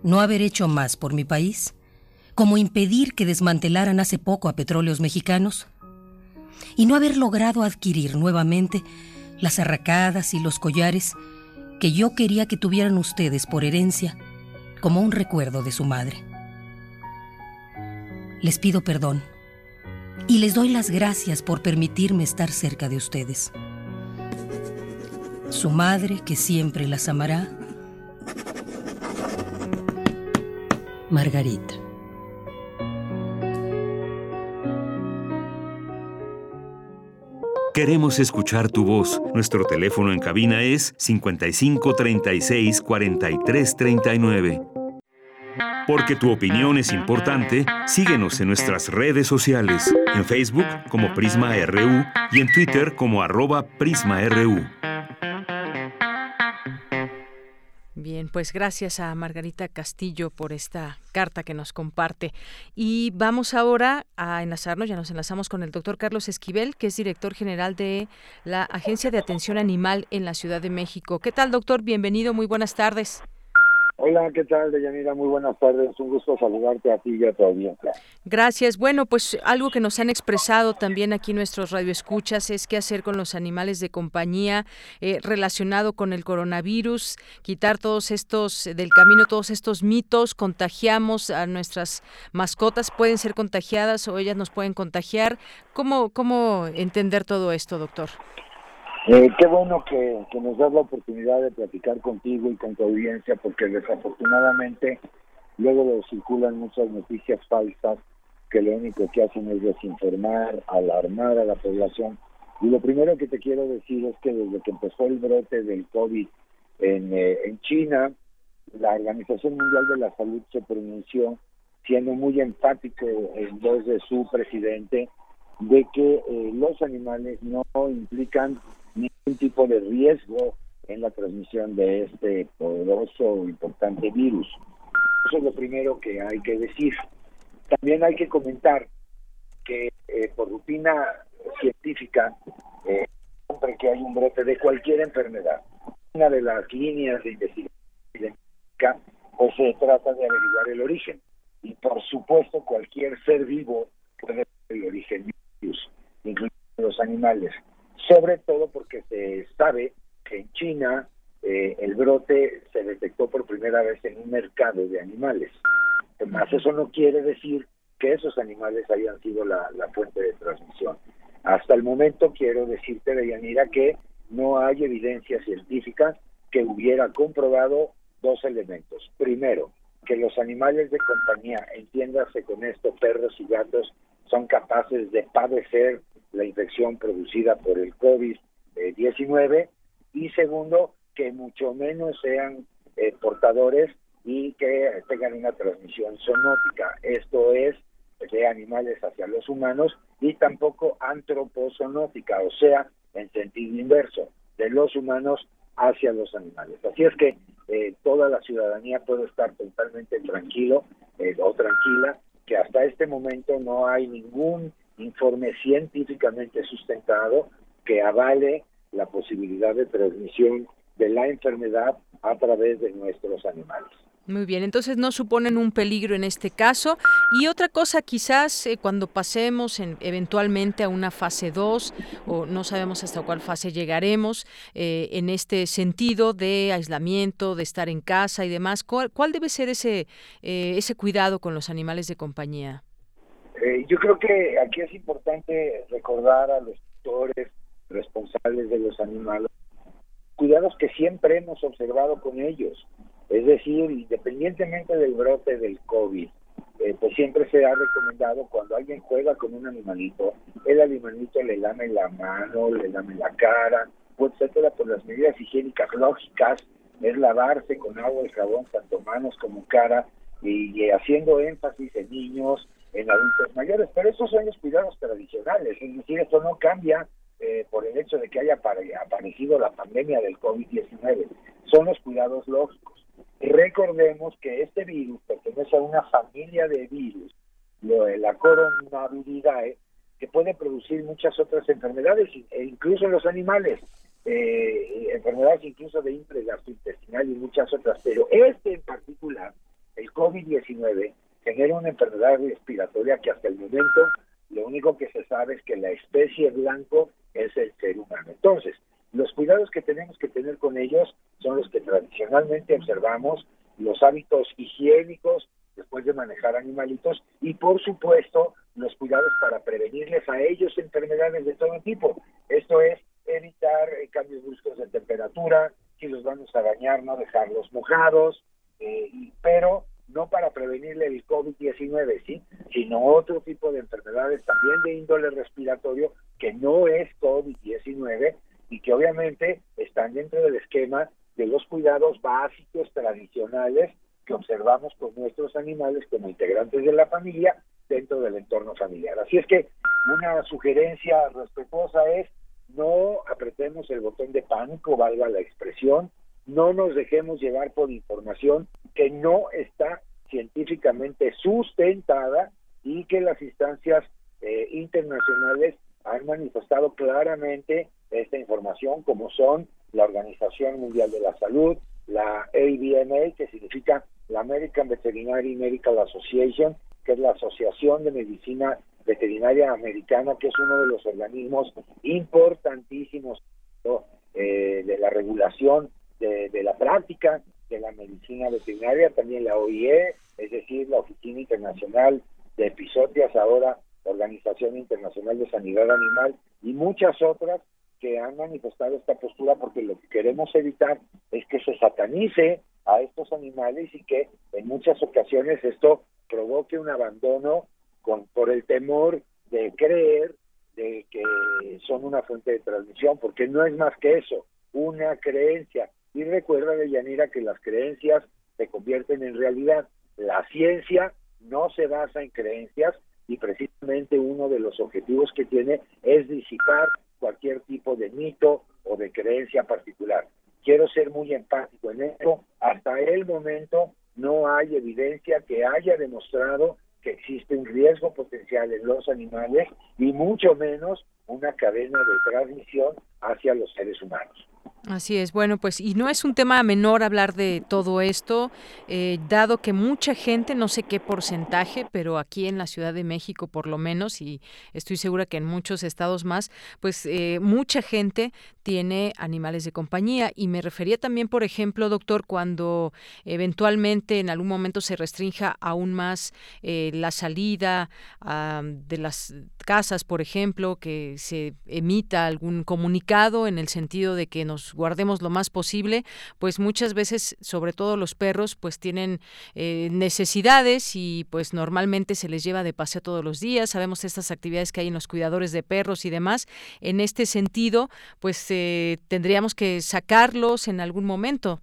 No haber hecho más por mi país, como impedir que desmantelaran hace poco a petróleos mexicanos, y no haber logrado adquirir nuevamente las arracadas y los collares que yo quería que tuvieran ustedes por herencia como un recuerdo de su madre. Les pido perdón y les doy las gracias por permitirme estar cerca de ustedes. Su madre, que siempre las amará, Margarita. Queremos escuchar tu voz. Nuestro teléfono en cabina es 55 36 43 39. Porque tu opinión es importante, síguenos en nuestras redes sociales, en Facebook como Prisma RU y en Twitter como arroba PrismaRU. Bien, pues gracias a Margarita Castillo por esta carta que nos comparte. Y vamos ahora a enlazarnos, ya nos enlazamos con el doctor Carlos Esquivel, que es director general de la Agencia de Atención Animal en la Ciudad de México. ¿Qué tal, doctor? Bienvenido, muy buenas tardes. Hola, ¿qué tal, Deyanira? Muy buenas tardes. Un gusto saludarte a ti y a. Gracias. Bueno, pues algo que nos han expresado también aquí nuestros radioescuchas es qué hacer con los animales de compañía eh, relacionado con el coronavirus, quitar todos estos del camino, todos estos mitos, contagiamos a nuestras mascotas, pueden ser contagiadas o ellas nos pueden contagiar. ¿Cómo, cómo entender todo esto, doctor? Eh, qué bueno que, nos das la oportunidad de platicar contigo y con tu audiencia, porque desafortunadamente luego circulan muchas noticias falsas que lo único que hacen es desinformar, alarmar a la población. Y lo primero que te quiero decir es que desde que empezó el brote del COVID en, eh, en China, la Organización Mundial de la Salud se pronunció siendo muy enfático en voz de su presidente de que eh, los animales no implican ningún tipo de riesgo en la transmisión de este poderoso e importante virus. Eso es lo primero que hay que decir. También hay que comentar que eh, por rutina científica, eh, siempre que hay un brote de cualquier enfermedad, una de las líneas de investigación pues se trata de averiguar el origen. Y por supuesto cualquier ser vivo puede ser el origen del virus, incluyendo los animales sobre todo porque se sabe que en China eh, el brote se detectó por primera vez en un mercado de animales. Además, eso no quiere decir que esos animales hayan sido la, fuente de transmisión. Hasta el momento quiero decirte, Deyanira, que no hay evidencia científica que hubiera comprobado dos elementos. Primero, que los animales de compañía, entiéndase con esto, perros y gatos, son capaces de padecer la infección producida por el COVID-19 y segundo, que mucho menos sean eh, portadores y que tengan una transmisión zoonótica. Esto es de animales hacia los humanos y tampoco antropozoonótica, o sea, en sentido inverso, de los humanos hacia los animales. Así es que eh, toda la ciudadanía puede estar totalmente tranquilo eh, o tranquila que hasta este momento no hay ningún informe científicamente sustentado que avale la posibilidad de transmisión de la enfermedad a través de nuestros animales. Muy bien, entonces no suponen un peligro en este caso. Y otra cosa, quizás eh, cuando pasemos en, eventualmente a una fase 2, o no sabemos hasta cuál fase llegaremos, eh, en este sentido de aislamiento, de estar en casa y demás, ¿cuál, debe ser ese, eh, ese cuidado con los animales de compañía? Eh, yo creo que aquí es importante recordar a los tutores responsables de los animales cuidados que siempre hemos observado con ellos. Es decir, independientemente del brote del COVID, eh, pues siempre se ha recomendado cuando alguien juega con un animalito, el animalito le lame la mano, le lame la cara, etcétera, por las medidas higiénicas lógicas, es lavarse con agua y jabón tanto manos como cara y haciendo énfasis en niños, en adultos mayores, pero esos son los cuidados tradicionales, es decir, eso no cambia eh, por el hecho de que haya aparecido la pandemia del COVID-19, son los cuidados lógicos. Recordemos que este virus pertenece a una familia de virus, la coronaviridae, que puede producir muchas otras enfermedades, e incluso en los animales, eh, enfermedades incluso de índole gastrointestinal y muchas otras, pero este en particular, el COVID-19, genera una enfermedad respiratoria que hasta el momento lo único que se sabe es que la especie blanco es el ser humano. Entonces, los cuidados que tenemos que tener con ellos son los que tradicionalmente observamos, los hábitos higiénicos después de manejar animalitos y por supuesto los cuidados para prevenirles a ellos enfermedades de todo tipo. Esto es evitar eh, cambios bruscos de temperatura, si los vamos a bañar no dejarlos mojados, eh, pero no para prevenirle el COVID-19, ¿sí? sino otro tipo de enfermedades también de índole respiratorio que no es COVID-19 y que obviamente están dentro del esquema de los cuidados básicos tradicionales que observamos con nuestros animales como integrantes de la familia dentro del entorno familiar. Así es que una sugerencia respetuosa es no apretemos el botón de pánico, valga la expresión, no nos dejemos llevar por información que no está científicamente sustentada y que las instancias eh, internacionales han manifestado claramente esta información, como son la Organización Mundial de la Salud, la ABMA, que significa la American Veterinary Medical Association, que es la Asociación de Medicina Veterinaria Americana, que es uno de los organismos importantísimos eh, de la regulación de, la práctica de la medicina veterinaria, también la OIE, es decir, la Oficina Internacional de Episodias, ahora Organización Internacional de Sanidad Animal, y muchas otras que han manifestado esta postura porque lo que queremos evitar es que se satanice a estos animales y que en muchas ocasiones esto provoque un abandono con, por el temor de creer de que son una fuente de transmisión, porque no es más que eso, una creencia. Y recuerda, Yanira, que las creencias se convierten en realidad. La ciencia no se basa en creencias y precisamente uno de los objetivos que tiene es disipar cualquier tipo de mito o de creencia particular. Quiero ser muy empático en esto. Hasta el momento no hay evidencia que haya demostrado que existe un riesgo potencial en los animales y mucho menos una cadena de transmisión hacia los seres humanos. Así es, bueno, pues y no es un tema menor hablar de todo esto, eh, dado que mucha gente, no sé qué porcentaje, pero aquí en la Ciudad de México por lo menos, y estoy segura que en muchos estados más, pues eh, mucha gente tiene animales de compañía. Y me refería también, por ejemplo, doctor, cuando eventualmente en algún momento se restrinja aún más eh, la salida de las casas, por ejemplo, que se emita algún comunicado en el sentido de que nos guardemos lo más posible, pues muchas veces, sobre todo los perros, pues tienen eh, necesidades y pues normalmente se les lleva de paseo todos los días. Sabemos estas actividades que hay en los cuidadores de perros y demás. En este sentido, pues eh, tendríamos que sacarlos en algún momento.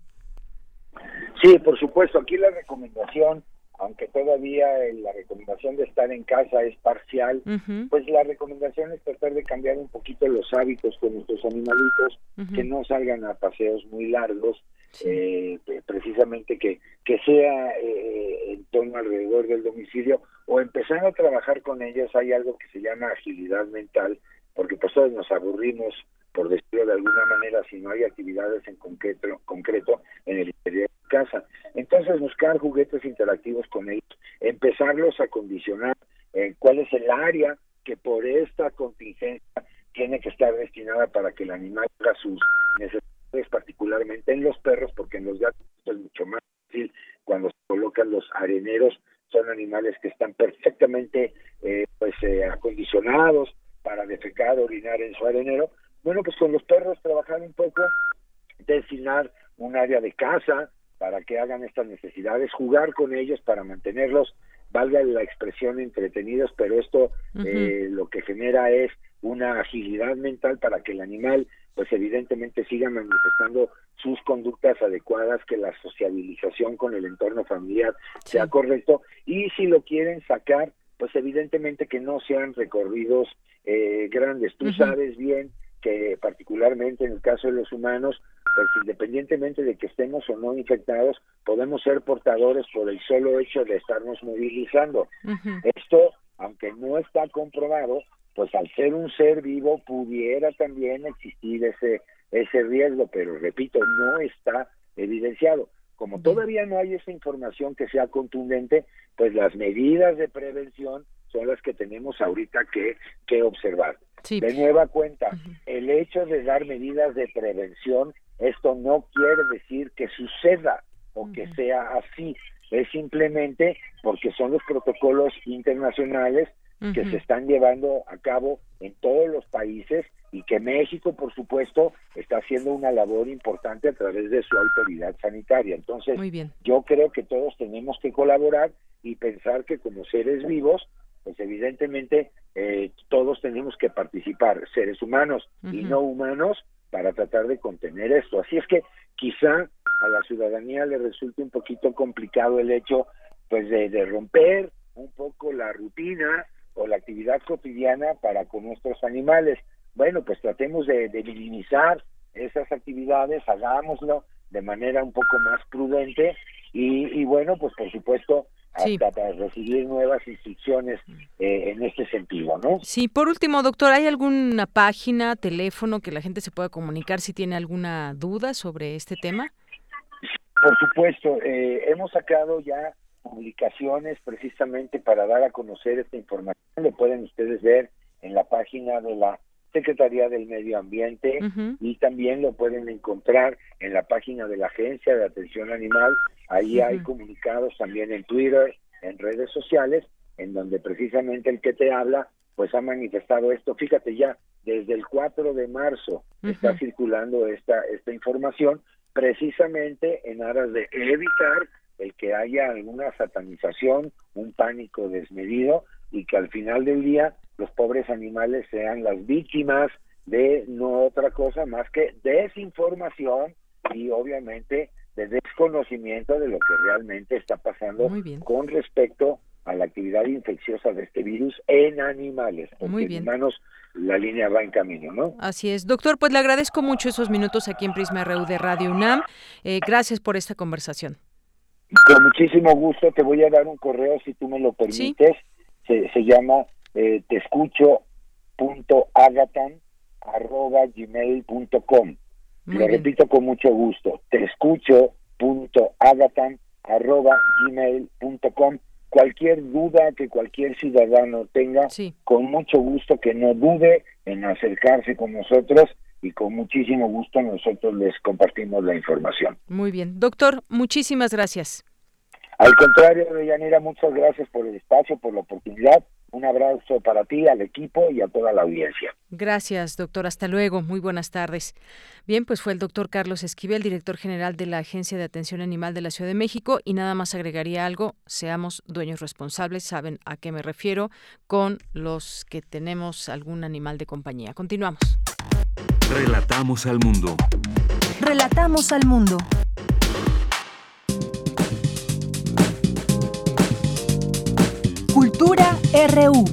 Sí, por supuesto. Aquí la recomendación aunque todavía la recomendación de estar en casa es parcial, pues la recomendación es tratar de cambiar un poquito los hábitos con nuestros animalitos, que no salgan a paseos muy largos, eh, precisamente que, que sea eh, en torno alrededor del domicilio o empezar a trabajar con ellos. Hay algo que se llama agilidad mental, porque pues todos nos aburrimos por decirlo de alguna manera, si no hay actividades en concreto, concreto en el interior de casa. Entonces, buscar juguetes interactivos con ellos, empezarlos a condicionar en cuál es el área que por esta contingencia tiene que estar destinada para que el animal haga sus necesidades, particularmente en los perros, porque en los gatos es mucho más fácil cuando se colocan los areneros, son animales que están perfectamente eh, pues eh, acondicionados para defecar, orinar en su arenero, bueno, pues con los perros trabajar un poco, designar un área de casa para que hagan estas necesidades, jugar con ellos para mantenerlos, valga la expresión, entretenidos, pero esto eh, lo que genera es una agilidad mental para que el animal, pues evidentemente siga manifestando sus conductas adecuadas, que la sociabilización con el entorno familiar sea correcto y si lo quieren sacar, pues evidentemente que no sean recorridos eh, grandes. Tú sabes bien que particularmente en el caso de los humanos, pues independientemente de que estemos o no infectados, podemos ser portadores por el solo hecho de estarnos movilizando. Esto, aunque no está comprobado, pues al ser un ser vivo pudiera también existir ese ese riesgo, pero repito, no está evidenciado. Como todavía no hay esa información que sea contundente, pues las medidas de prevención son las que tenemos ahorita que, que observar. De nueva cuenta, el hecho de dar medidas de prevención, esto no quiere decir que suceda o que sea así, es simplemente porque son los protocolos internacionales que se están llevando a cabo en todos los países y que México, por supuesto, está haciendo una labor importante a través de su autoridad sanitaria. Entonces, yo creo que todos tenemos que colaborar y pensar que como seres vivos, pues evidentemente eh, todos tenemos que participar, seres humanos y no humanos, para tratar de contener esto. Así es que quizá a la ciudadanía le resulte un poquito complicado el hecho pues de, de romper un poco la rutina o la actividad cotidiana para con nuestros animales. Bueno, pues tratemos de, minimizar esas actividades, hagámoslo de manera un poco más prudente y, bueno, pues por supuesto hasta para recibir nuevas instrucciones eh, en este sentido, ¿no? Sí, por último, doctor, ¿hay alguna página, teléfono que la gente se pueda comunicar si tiene alguna duda sobre este tema? Por supuesto, eh, hemos sacado ya publicaciones precisamente para dar a conocer esta información. Lo pueden ustedes ver en la página de la Secretaría del Medio Ambiente y también lo pueden encontrar en la página de la Agencia de Atención Animal. Ahí hay comunicados también en Twitter, en redes sociales, en donde precisamente el que te habla pues ha manifestado esto. Fíjate ya, desde el 4 de marzo está circulando esta, esta información precisamente en aras de evitar el que haya alguna satanización, un pánico desmedido y que al final del día los pobres animales sean las víctimas de no otra cosa más que desinformación y obviamente de desconocimiento de lo que realmente está pasando con respecto a la actividad infecciosa de este virus en animales. Porque Muy bien. en humanos la línea va en camino, ¿no? Así es. Doctor, pues le agradezco mucho esos minutos aquí en Prisma RU de Radio UNAM. Eh, gracias por esta conversación. Con muchísimo gusto te voy a dar un correo si tú me lo permites. Se, se llama eh, te escucho punto arroba gmail punto com. Lo repito con mucho gusto. Te escucho punto arroba gmail punto com. Cualquier duda que cualquier ciudadano tenga, con mucho gusto que no dude en acercarse con nosotros y con muchísimo gusto nosotros les compartimos la información. Muy bien. Doctor, muchísimas gracias. Al contrario, Deyanira, muchas gracias por el espacio, por la oportunidad. Un abrazo para ti, al equipo y a toda la audiencia. Gracias, doctor. Hasta luego. Muy buenas tardes. Bien, pues fue el doctor Carlos Esquivel, director general de la Agencia de Atención Animal de la Ciudad de México. Y nada más agregaría algo, seamos dueños responsables, saben a qué me refiero, con los que tenemos algún animal de compañía. Continuamos. Relatamos al mundo. Relatamos al mundo. Cultura RU.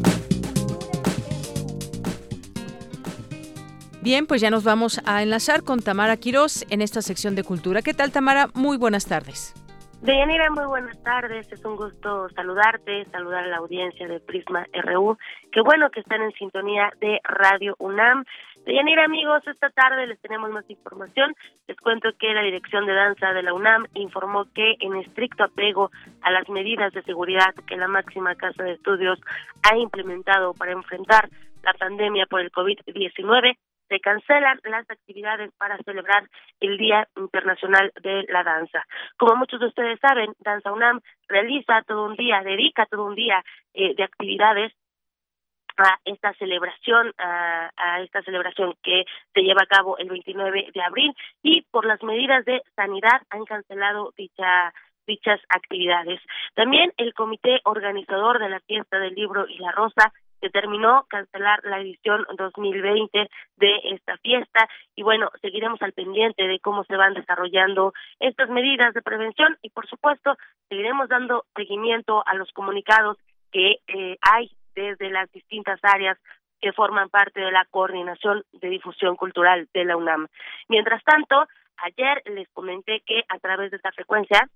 Bien, pues ya nos vamos a enlazar con Tamara Quirós en esta sección de cultura. ¿Qué tal, Tamara? Muy buenas tardes. Deyanira, muy buenas tardes. Es un gusto saludarte, saludar a la audiencia de Prisma RU. Qué bueno que están en sintonía de Radio UNAM. Deyanira, amigos, esta tarde les tenemos más información. Les cuento que la Dirección de Danza de la UNAM informó que, en estricto apego a las medidas de seguridad que la máxima casa de estudios ha implementado para enfrentar la pandemia por el COVID-19, se cancelan las actividades para celebrar el Día Internacional de la Danza. Como muchos de ustedes saben, Danza UNAM realiza todo un día, dedica todo un día eh, de actividades a esta celebración, a, esta celebración que se lleva a cabo el 29 de abril y por las medidas de sanidad han cancelado dicha dichas actividades. También el comité organizador de la fiesta del libro y la rosa determinó cancelar la edición 2020 de esta fiesta y bueno, seguiremos al pendiente de cómo se van desarrollando estas medidas de prevención y por supuesto seguiremos dando seguimiento a los comunicados que eh, hay desde las distintas áreas que forman parte de la Coordinación de Difusión Cultural de la UNAM. Mientras tanto, ayer les comenté que a través de esta frecuencia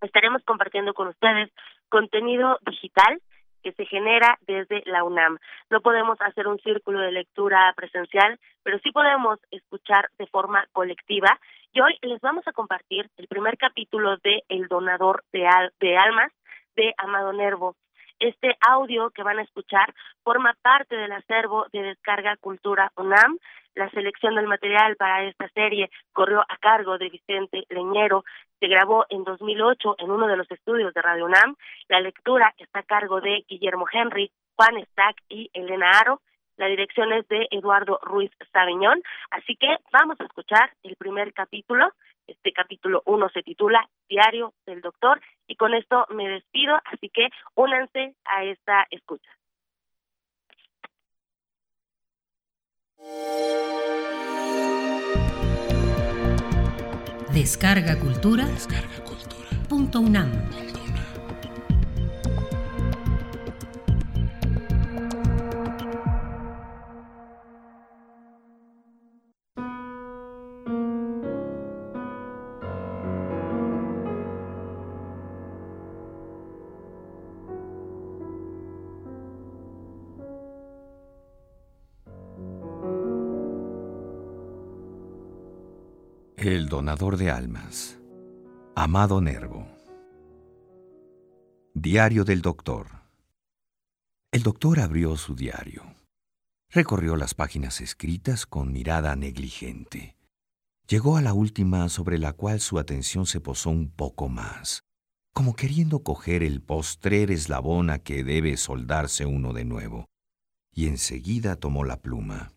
estaremos compartiendo con ustedes contenido digital que se genera desde la UNAM. No podemos hacer un círculo de lectura presencial, pero sí podemos escuchar de forma colectiva. Y hoy les vamos a compartir el primer capítulo de El donador de, de almas de Amado Nervo. Este audio que van a escuchar forma parte del acervo de Descarga Cultura UNAM. La selección del material para esta serie corrió a cargo de Vicente Leñero. Se grabó en 2008 en uno de los estudios de Radio UNAM. La lectura está a cargo de Guillermo Henry, Juan Stack y Elena Aro. La dirección es de Eduardo Ruiz Sabiñón. Así que vamos a escuchar el primer capítulo. Este capítulo 1 se titula Diario del Doctor y con esto me despido, así que únanse a esta escucha. Descarga Cultura. Descarga Cultura. Punto UNAM. El donador de almas. Amado Nervo. Diario del doctor. El doctor abrió su diario. Recorrió las páginas escritas con mirada negligente. Llegó a la última sobre la cual su atención se posó un poco más, como queriendo coger el postrer eslabón a que debe soldarse uno de nuevo, y enseguida tomó la pluma.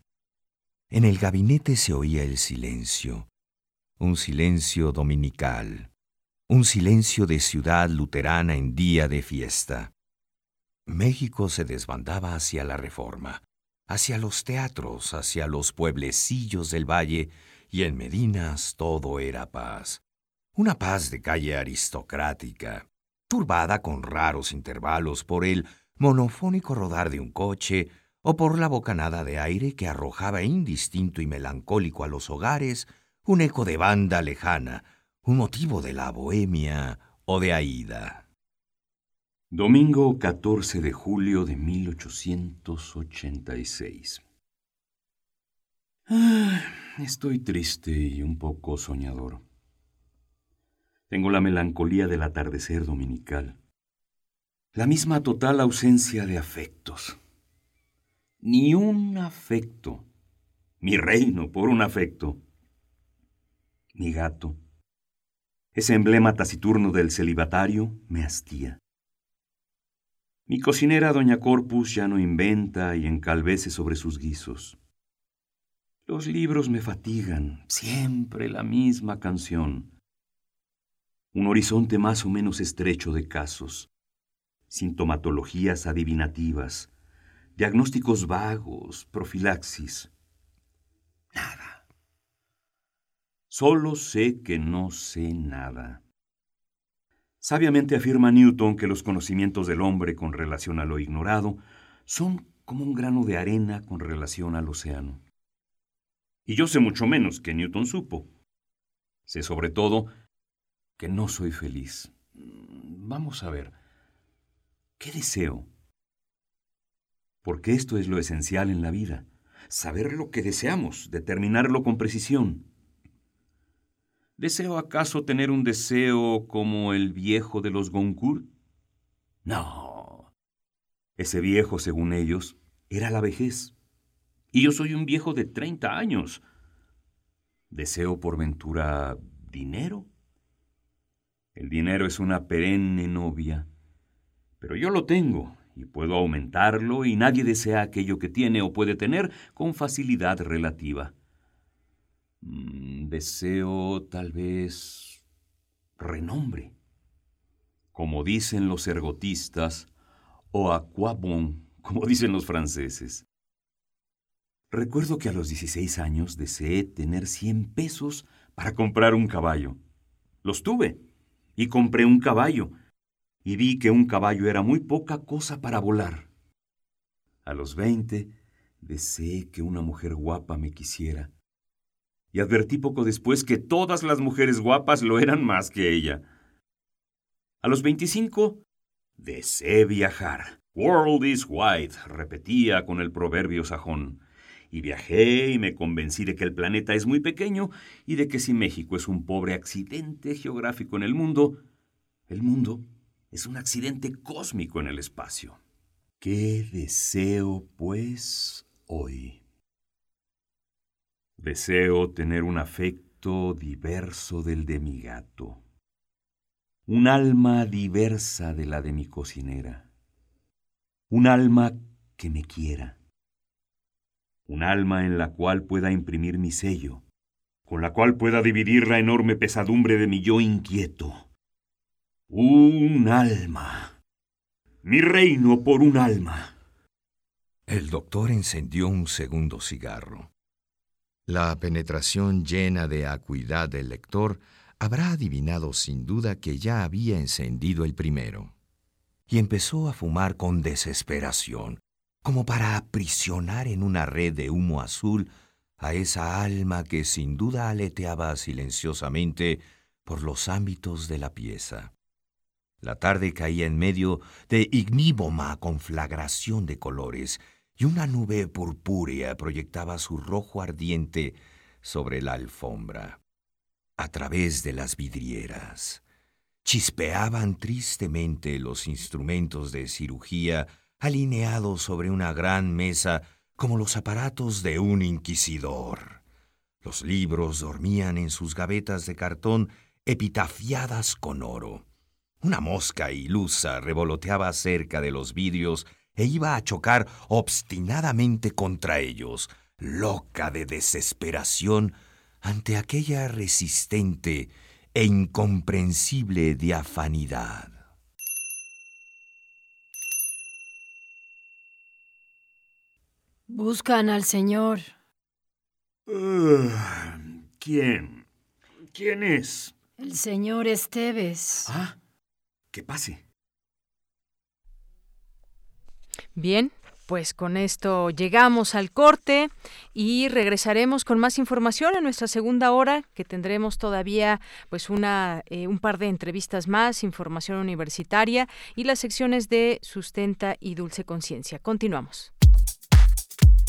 En el gabinete se oía el silencio, un silencio dominical, un silencio de ciudad luterana en día de fiesta. México se desbandaba hacia la reforma, hacia los teatros, hacia los pueblecillos del valle, y en Medinas todo era paz. Una paz de calle aristocrática, turbada con raros intervalos por el monofónico rodar de un coche o por la bocanada de aire que arrojaba indistinto y melancólico a los hogares un eco de banda lejana, un motivo de la bohemia o de Aida. Domingo 14 de julio de 1886. Ah, estoy triste y un poco soñador. Tengo la melancolía del atardecer dominical. La misma total ausencia de afectos. Ni un afecto. Mi reino por un afecto mi gato. Ese emblema taciturno del celibatario me hastía. Mi cocinera, doña Corpus, ya no inventa y encalvece sobre sus guisos. Los libros me fatigan, siempre la misma canción. Un horizonte más o menos estrecho de casos, sintomatologías adivinativas, diagnósticos vagos, profilaxis. Nada. Solo sé que no sé nada. Sabiamente afirma Newton que los conocimientos del hombre con relación a lo ignorado son como un grano de arena con relación al océano. Y yo sé mucho menos que Newton supo. Sé sobre todo que no soy feliz. Vamos a ver. ¿Qué deseo? Porque esto es lo esencial en la vida. Saber lo que deseamos, determinarlo con precisión. ¿Deseo acaso tener un deseo como el viejo de los Goncourt? No. Ese viejo, según ellos, era la vejez. Y yo soy un viejo de treinta años. ¿Deseo por ventura dinero? El dinero es una perenne novia. Pero yo lo tengo y puedo aumentarlo y nadie desea aquello que tiene o puede tener con facilidad relativa. Mm, deseo tal vez renombre, como dicen los ergotistas, o aquabon, *laughs* como dicen los franceses. Recuerdo que a los 16 años deseé tener 100 pesos para comprar un caballo. Los tuve y compré un caballo y vi que un caballo era muy poca cosa para volar. A los 20 Deseé que una mujer guapa me quisiera. Y advertí poco después que todas las mujeres guapas lo eran más que ella. A los 25, deseé viajar. World is wide, repetía con el proverbio sajón. Y viajé y me convencí de que el planeta es muy pequeño y de que si México es un pobre accidente geográfico en el mundo, el mundo es un accidente cósmico en el espacio. ¿Qué deseo, pues, hoy? Deseo tener un afecto diverso del de mi gato, un alma diversa de la de mi cocinera, un alma que me quiera, un alma en la cual pueda imprimir mi sello, con la cual pueda dividir la enorme pesadumbre de mi yo inquieto. Un alma. Mi reino por un alma. El doctor encendió un segundo cigarro. La penetración llena de acuidad del lector habrá adivinado sin duda que ya había encendido el primero. Y empezó a fumar con desesperación, como para aprisionar en una red de humo azul a esa alma que sin duda aleteaba silenciosamente por los ámbitos de la pieza. La tarde caía en medio de ignívoca conflagración de colores, y una nube purpúrea proyectaba su rojo ardiente sobre la alfombra. A través de las vidrieras chispeaban tristemente los instrumentos de cirugía alineados sobre una gran mesa como los aparatos de un inquisidor. Los libros dormían en sus gavetas de cartón epitafiadas con oro. Una mosca ilusa revoloteaba cerca de los vidrios e iba a chocar obstinadamente contra ellos, loca de desesperación ante aquella resistente e incomprensible diafanidad. Buscan al señor. ¿Quién? ¿Quién es? El señor Esteves. Ah, que pase. Bien, pues con esto llegamos al corte y regresaremos con más información en nuestra segunda hora, que tendremos todavía pues una eh, un par de entrevistas más, información universitaria y las secciones de sustenta y dulce conciencia. Continuamos.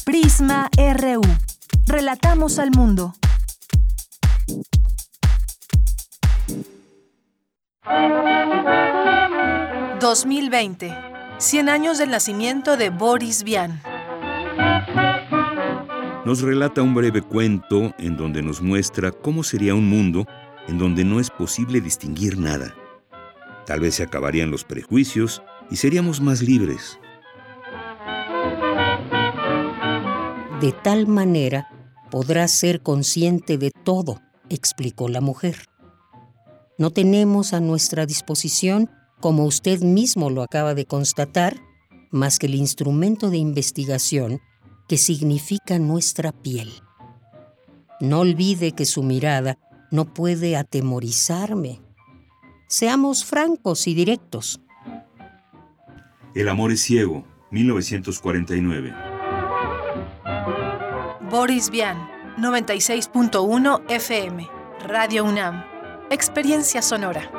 Prisma RU. Relatamos al mundo. ...2020... 100 años del nacimiento de Boris Vian. Nos relata un breve cuento en donde nos muestra cómo sería un mundo en donde no es posible distinguir nada. Tal vez se acabarían los prejuicios y seríamos más libres. De tal manera podrás ser consciente de todo, explicó la mujer. No tenemos a nuestra disposición como usted mismo lo acaba de constatar, más que el instrumento de investigación que significa nuestra piel. No olvide que su mirada no puede atemorizarme. Seamos francos y directos. El amor es ciego, 1949. Boris Vian, 96.1 FM, Radio UNAM. Experiencia sonora.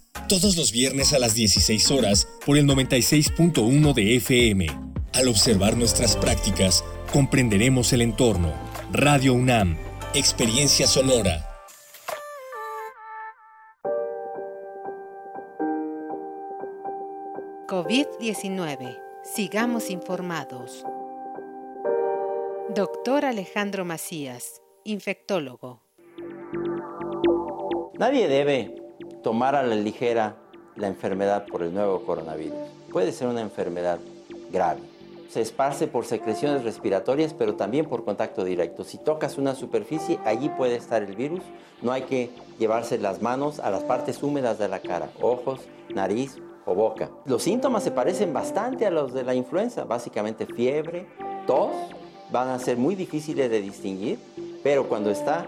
todos los viernes a las 16 horas por el 96.1 de FM. Al observar nuestras prácticas, comprenderemos el entorno. Radio UNAM, Experiencia Sonora. COVID-19. Sigamos informados. Doctor Alejandro Macías, infectólogo. Nadie debe tomar a la ligera la enfermedad por el nuevo coronavirus. Puede ser una enfermedad grave. Se esparce por secreciones respiratorias, pero también por contacto directo. Si tocas una superficie, allí puede estar el virus. No hay que llevarse las manos a las partes húmedas de la cara, ojos, nariz o boca. Los síntomas se parecen bastante a los de la influenza, básicamente fiebre, tos, van a ser muy difíciles de distinguir, pero cuando está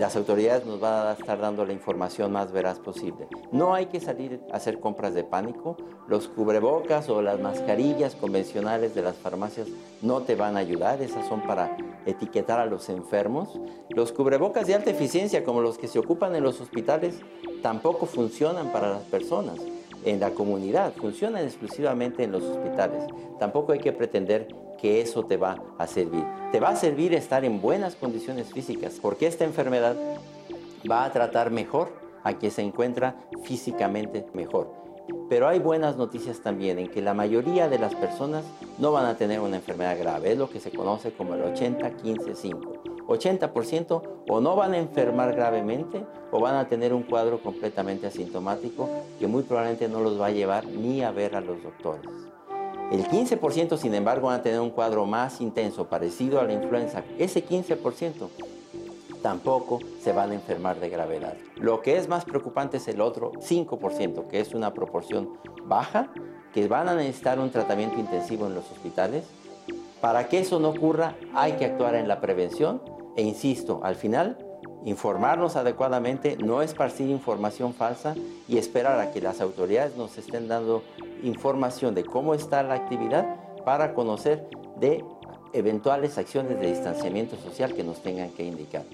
las autoridades nos van a estar dando la información más veraz posible. No hay que salir a hacer compras de pánico. Los cubrebocas o las mascarillas convencionales de las farmacias no te van a ayudar. Esas son para etiquetar a los enfermos. Los cubrebocas de alta eficiencia, como los que se ocupan en los hospitales, tampoco funcionan para las personas en la comunidad, funcionan exclusivamente en los hospitales. Tampoco hay que pretender que eso te va a servir. Te va a servir estar en buenas condiciones físicas, porque esta enfermedad va a tratar mejor a quien se encuentra físicamente mejor. Pero hay buenas noticias también en que la mayoría de las personas no van a tener una enfermedad grave, es lo que se conoce como el 80-15-5. 80% o no van a enfermar gravemente o van a tener un cuadro completamente asintomático que muy probablemente no los va a llevar ni a ver a los doctores. El 15% sin embargo van a tener un cuadro más intenso, parecido a la influenza. Ese 15% tampoco se van a enfermar de gravedad. Lo que es más preocupante es el otro 5%, que es una proporción baja, que van a necesitar un tratamiento intensivo en los hospitales. Para que eso no ocurra hay que actuar en la prevención e insisto, al final informarnos adecuadamente, no esparcir información falsa y esperar a que las autoridades nos estén dando información de cómo está la actividad para conocer de eventuales acciones de distanciamiento social que nos tengan que indicar.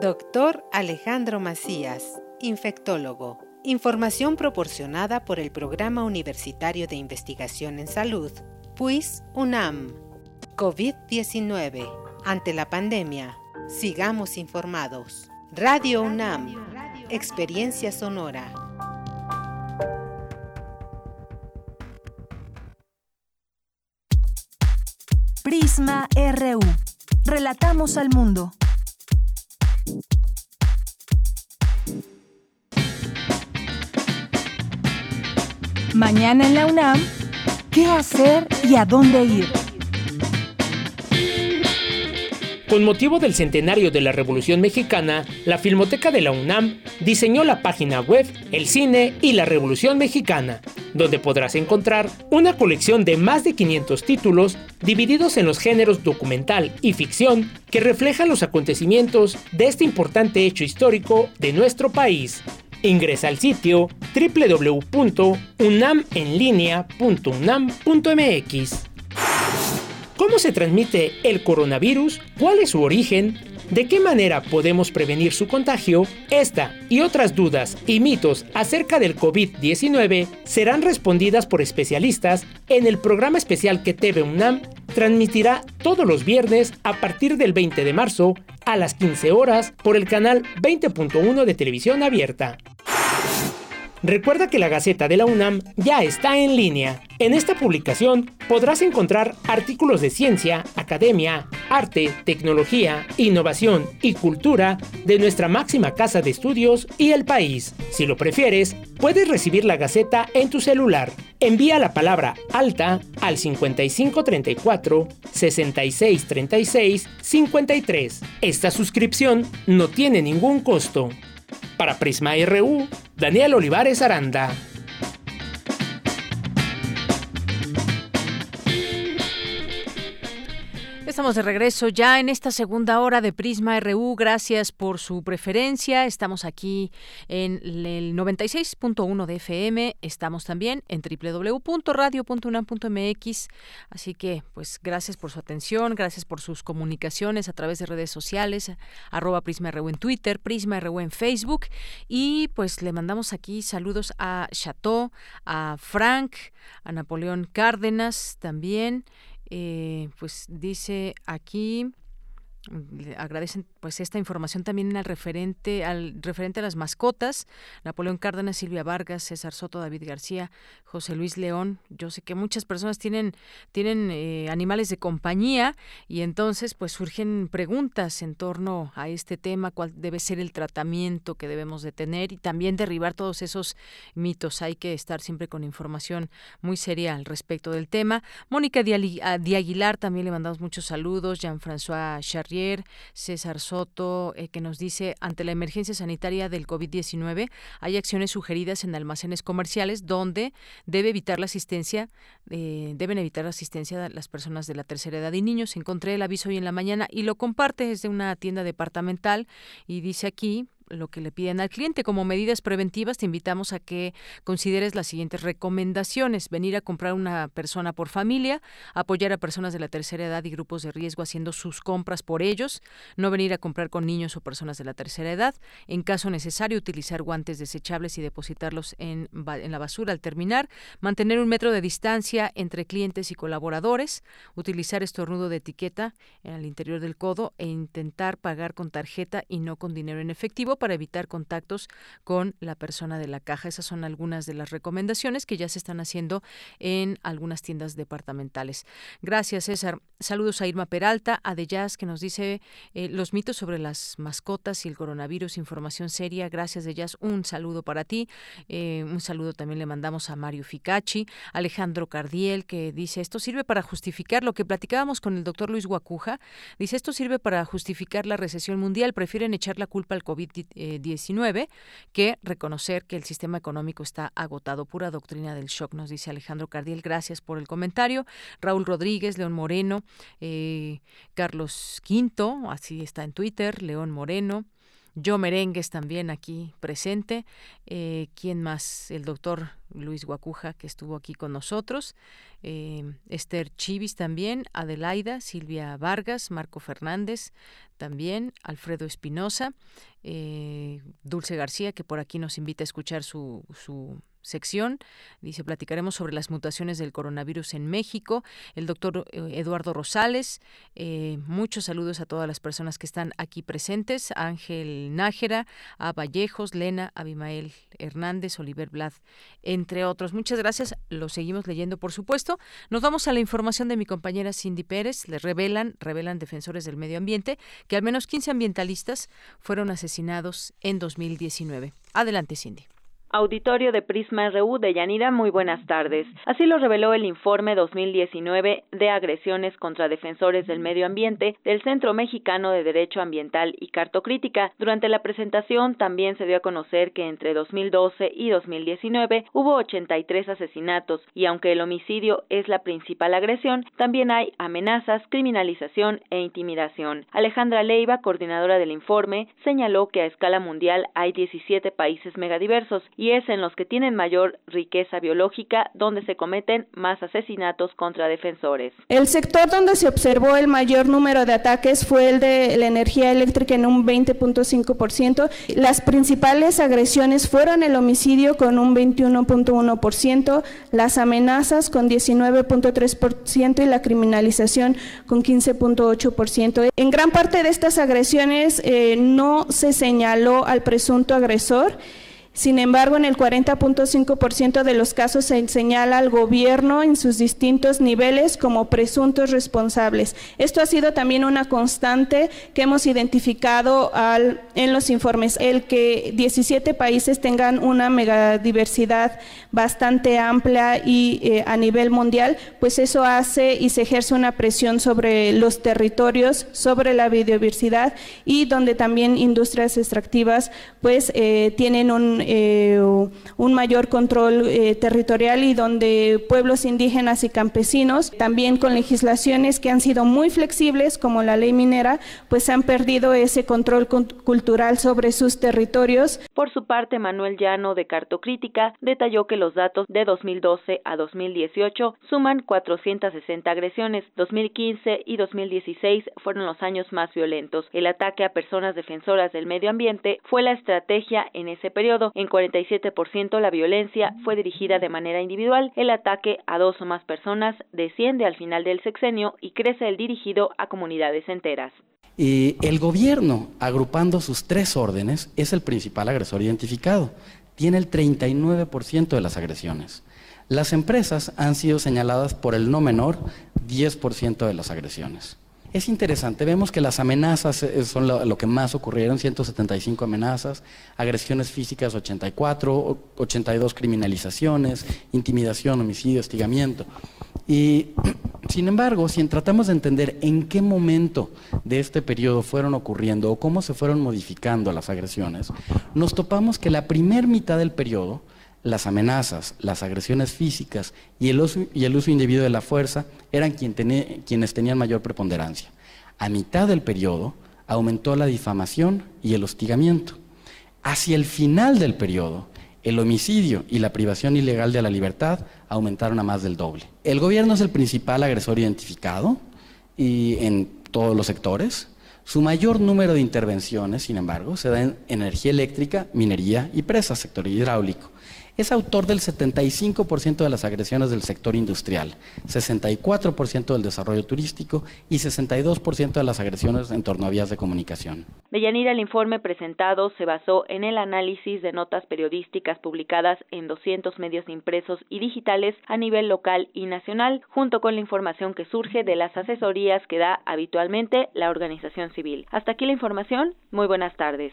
Doctor Alejandro Macías, infectólogo. Información proporcionada por el Programa Universitario de Investigación en Salud, PUIS UNAM. COVID-19. Ante la pandemia, sigamos informados. Radio UNAM. Experiencia sonora. Prisma RU. Relatamos al mundo. Mañana en la UNAM, ¿qué hacer y a dónde ir? Con motivo del centenario de la Revolución Mexicana, la Filmoteca de la UNAM diseñó la página web El cine y la Revolución Mexicana, donde podrás encontrar una colección de más de 500 títulos divididos en los géneros documental y ficción que reflejan los acontecimientos de este importante hecho histórico de nuestro país. Ingresa al sitio www.unamenlinea.unam.mx. ¿Cómo se transmite el coronavirus? ¿Cuál es su origen? ¿De qué manera podemos prevenir su contagio? Esta y otras dudas y mitos acerca del COVID-19 serán respondidas por especialistas en el programa especial que TV UNAM transmitirá todos los viernes a partir del 20 de marzo a las 15 horas por el canal 20.1 de televisión abierta. Recuerda que la Gaceta de la UNAM ya está en línea. En esta publicación podrás encontrar artículos de ciencia, academia, arte, tecnología, innovación y cultura de nuestra máxima casa de estudios y el país. Si lo prefieres, puedes recibir la Gaceta en tu celular. Envía la palabra alta al 5534 6636 53. Esta suscripción no tiene ningún costo. Para Prisma RU, Daniel Olivares Aranda. Estamos de regreso ya en esta segunda hora de Prisma RU. Gracias por su preferencia. Estamos aquí en el 96.1 de FM. Estamos también en www.radio.unam.mx. Así que, pues, gracias por su atención, gracias por sus comunicaciones a través de redes sociales, arroba Prisma RU en Twitter, Prisma RU en Facebook. Y pues le mandamos aquí saludos a Chateau, a Frank, a Napoleón Cárdenas también. Eh, pues dice aquí agradecen pues esta información también al referente al referente a las mascotas Napoleón Cárdenas Silvia Vargas César Soto David García José Luis León. Yo sé que muchas personas tienen tienen eh, animales de compañía y entonces pues surgen preguntas en torno a este tema cuál debe ser el tratamiento que debemos de tener y también derribar todos esos mitos. Hay que estar siempre con información muy seria al respecto del tema. Mónica Di Aguilar también le mandamos muchos saludos. Jean-François Charrier César Soto, eh, que nos dice, ante la emergencia sanitaria del COVID-19, hay acciones sugeridas en almacenes comerciales donde debe evitar la asistencia, eh, deben evitar la asistencia las personas de la tercera edad y niños. Encontré el aviso hoy en la mañana y lo comparte desde una tienda departamental y dice aquí, lo que le piden al cliente. Como medidas preventivas, te invitamos a que consideres las siguientes recomendaciones. Venir a comprar una persona por familia, apoyar a personas de la tercera edad y grupos de riesgo haciendo sus compras por ellos, no venir a comprar con niños o personas de la tercera edad. En caso necesario, utilizar guantes desechables y depositarlos en, la basura al terminar. Mantener un metro de distancia entre clientes y colaboradores. Utilizar estornudo de etiqueta en el interior del codo e intentar pagar con tarjeta y no con dinero en efectivo para evitar contactos con la persona de la caja. Esas son algunas de las recomendaciones que ya se están haciendo en algunas tiendas departamentales. Gracias, César. Saludos a Irma Peralta, a De Jazz, que nos dice eh, los mitos sobre las mascotas y el coronavirus, información seria. Gracias, De Jazz. Un saludo para ti. Eh, un saludo también le mandamos a Mario Ficacci, Alejandro Cardiel, que dice, esto sirve para justificar lo que platicábamos con el doctor Luis Guacuja. Dice, esto sirve para justificar la recesión mundial. Prefieren echar la culpa al COVID-19 eh, que reconocer que el sistema económico está agotado. Pura doctrina del shock, nos dice Alejandro Cardiel. Gracias por el comentario. Raúl Rodríguez, León Moreno, eh, Carlos Quinto, así está en Twitter, León Moreno. Yo Merengues también aquí presente. Eh, ¿Quién más? El doctor Luis Guacuja, que estuvo aquí con nosotros. Eh, Esther Chivis también. Adelaida, Silvia Vargas, Marco Fernández también. Alfredo Espinosa. Eh, Dulce García, que por aquí nos invita a escuchar su, su sección. Dice, platicaremos sobre las mutaciones del coronavirus en México. El doctor eh, Eduardo Rosales, eh, muchos saludos a todas las personas que están aquí presentes. Ángel Nájera, a Vallejos, Lena, Abimael Hernández, Oliver Blad, entre otros. Muchas gracias. Lo seguimos leyendo, por supuesto. Nos vamos a la información de mi compañera Cindy Pérez. Le revelan, revelan defensores del medio ambiente, que al menos 15 ambientalistas fueron asesinados en 2019. Adelante, Cindy. Auditorio de Prisma RU de Yanira, muy buenas tardes. Así lo reveló el informe 2019 de agresiones contra defensores del medio ambiente del Centro Mexicano de Derecho Ambiental y Cartocrítica. Durante la presentación también se dio a conocer que entre 2012 y 2019 hubo 83 asesinatos y aunque el homicidio es la principal agresión, también hay amenazas, criminalización e intimidación. Alejandra Leiva, coordinadora del informe, señaló que a escala mundial hay 17 países megadiversos es en los que tienen mayor riqueza biológica donde se cometen más asesinatos contra defensores. El sector donde se observó el mayor número de ataques fue el de la energía eléctrica en un 20.5%. Las principales agresiones fueron el homicidio con un 21.1%, las amenazas con 19.3% y la criminalización con 15.8%. En gran parte de estas agresiones eh, no se señaló al presunto agresor sin embargo, en el 40.5% de los casos se señala al gobierno en sus distintos niveles como presuntos responsables. Esto ha sido también una constante que hemos identificado en los informes. El que 17 países tengan una megadiversidad bastante amplia y eh, a nivel mundial, pues eso hace y se ejerce una presión sobre los territorios, sobre la biodiversidad y donde también industrias extractivas pues eh, tienen un eh, un mayor control eh, territorial y donde pueblos indígenas y campesinos, también con legislaciones que han sido muy flexibles, como la ley minera, pues han perdido ese control cultural sobre sus territorios. Por su parte, Manuel Llano de Cartocrítica detalló que los datos de 2012 a 2018 suman 460 agresiones. 2015 y 2016 fueron los años más violentos. El ataque a personas defensoras del medio ambiente fue la estrategia en ese periodo. En 47% la violencia fue dirigida de manera individual. El ataque a dos o más personas desciende al final del sexenio y crece el dirigido a comunidades enteras. El gobierno, agrupando sus tres órdenes, es el principal agresor identificado. Tiene el 39% de las agresiones. Las empresas han sido señaladas por el no menor 10% de las agresiones. Es interesante, vemos que las amenazas eh, son lo, que más ocurrieron, 175 amenazas, agresiones físicas 84, 82 criminalizaciones, intimidación, homicidio, hostigamiento. Y *clears throat* sin embargo, si tratamos de entender en qué momento de este periodo fueron ocurriendo o cómo se fueron modificando las agresiones, nos topamos que la primer mitad del periodo las amenazas, las agresiones físicas y el uso, y indebido de la fuerza eran quienes tenían mayor preponderancia. A mitad del periodo aumentó la difamación y el hostigamiento. Hacia el final del periodo, el homicidio y la privación ilegal de la libertad aumentaron a más del doble. El gobierno es el principal agresor identificado y en todos los sectores. Su mayor número de intervenciones, sin embargo, se da en energía eléctrica, minería y presas, sector hidráulico es autor del 75% de las agresiones del sector industrial, 64% del desarrollo turístico y 62% de las agresiones en torno a vías de comunicación. Deyanira, el informe presentado se basó en el análisis de notas periodísticas publicadas en 200 medios impresos y digitales a nivel local y nacional, junto con la información que surge de las asesorías que da habitualmente la organización civil. Hasta aquí la información. Muy buenas tardes.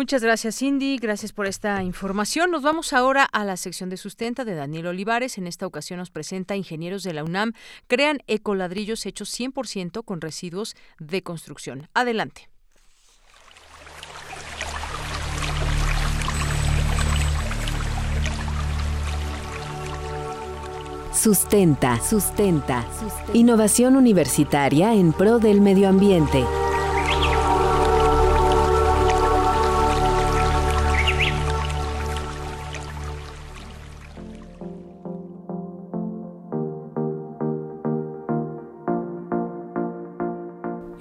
Muchas gracias, Cindy. Gracias por esta información. Nos vamos ahora a la sección de sustenta de Daniel Olivares. En esta ocasión nos presenta ingenieros de la UNAM crean ecoladrillos hechos 100% con residuos de construcción. Adelante. Sustenta, sustenta, sustenta. Innovación universitaria en pro del medio ambiente.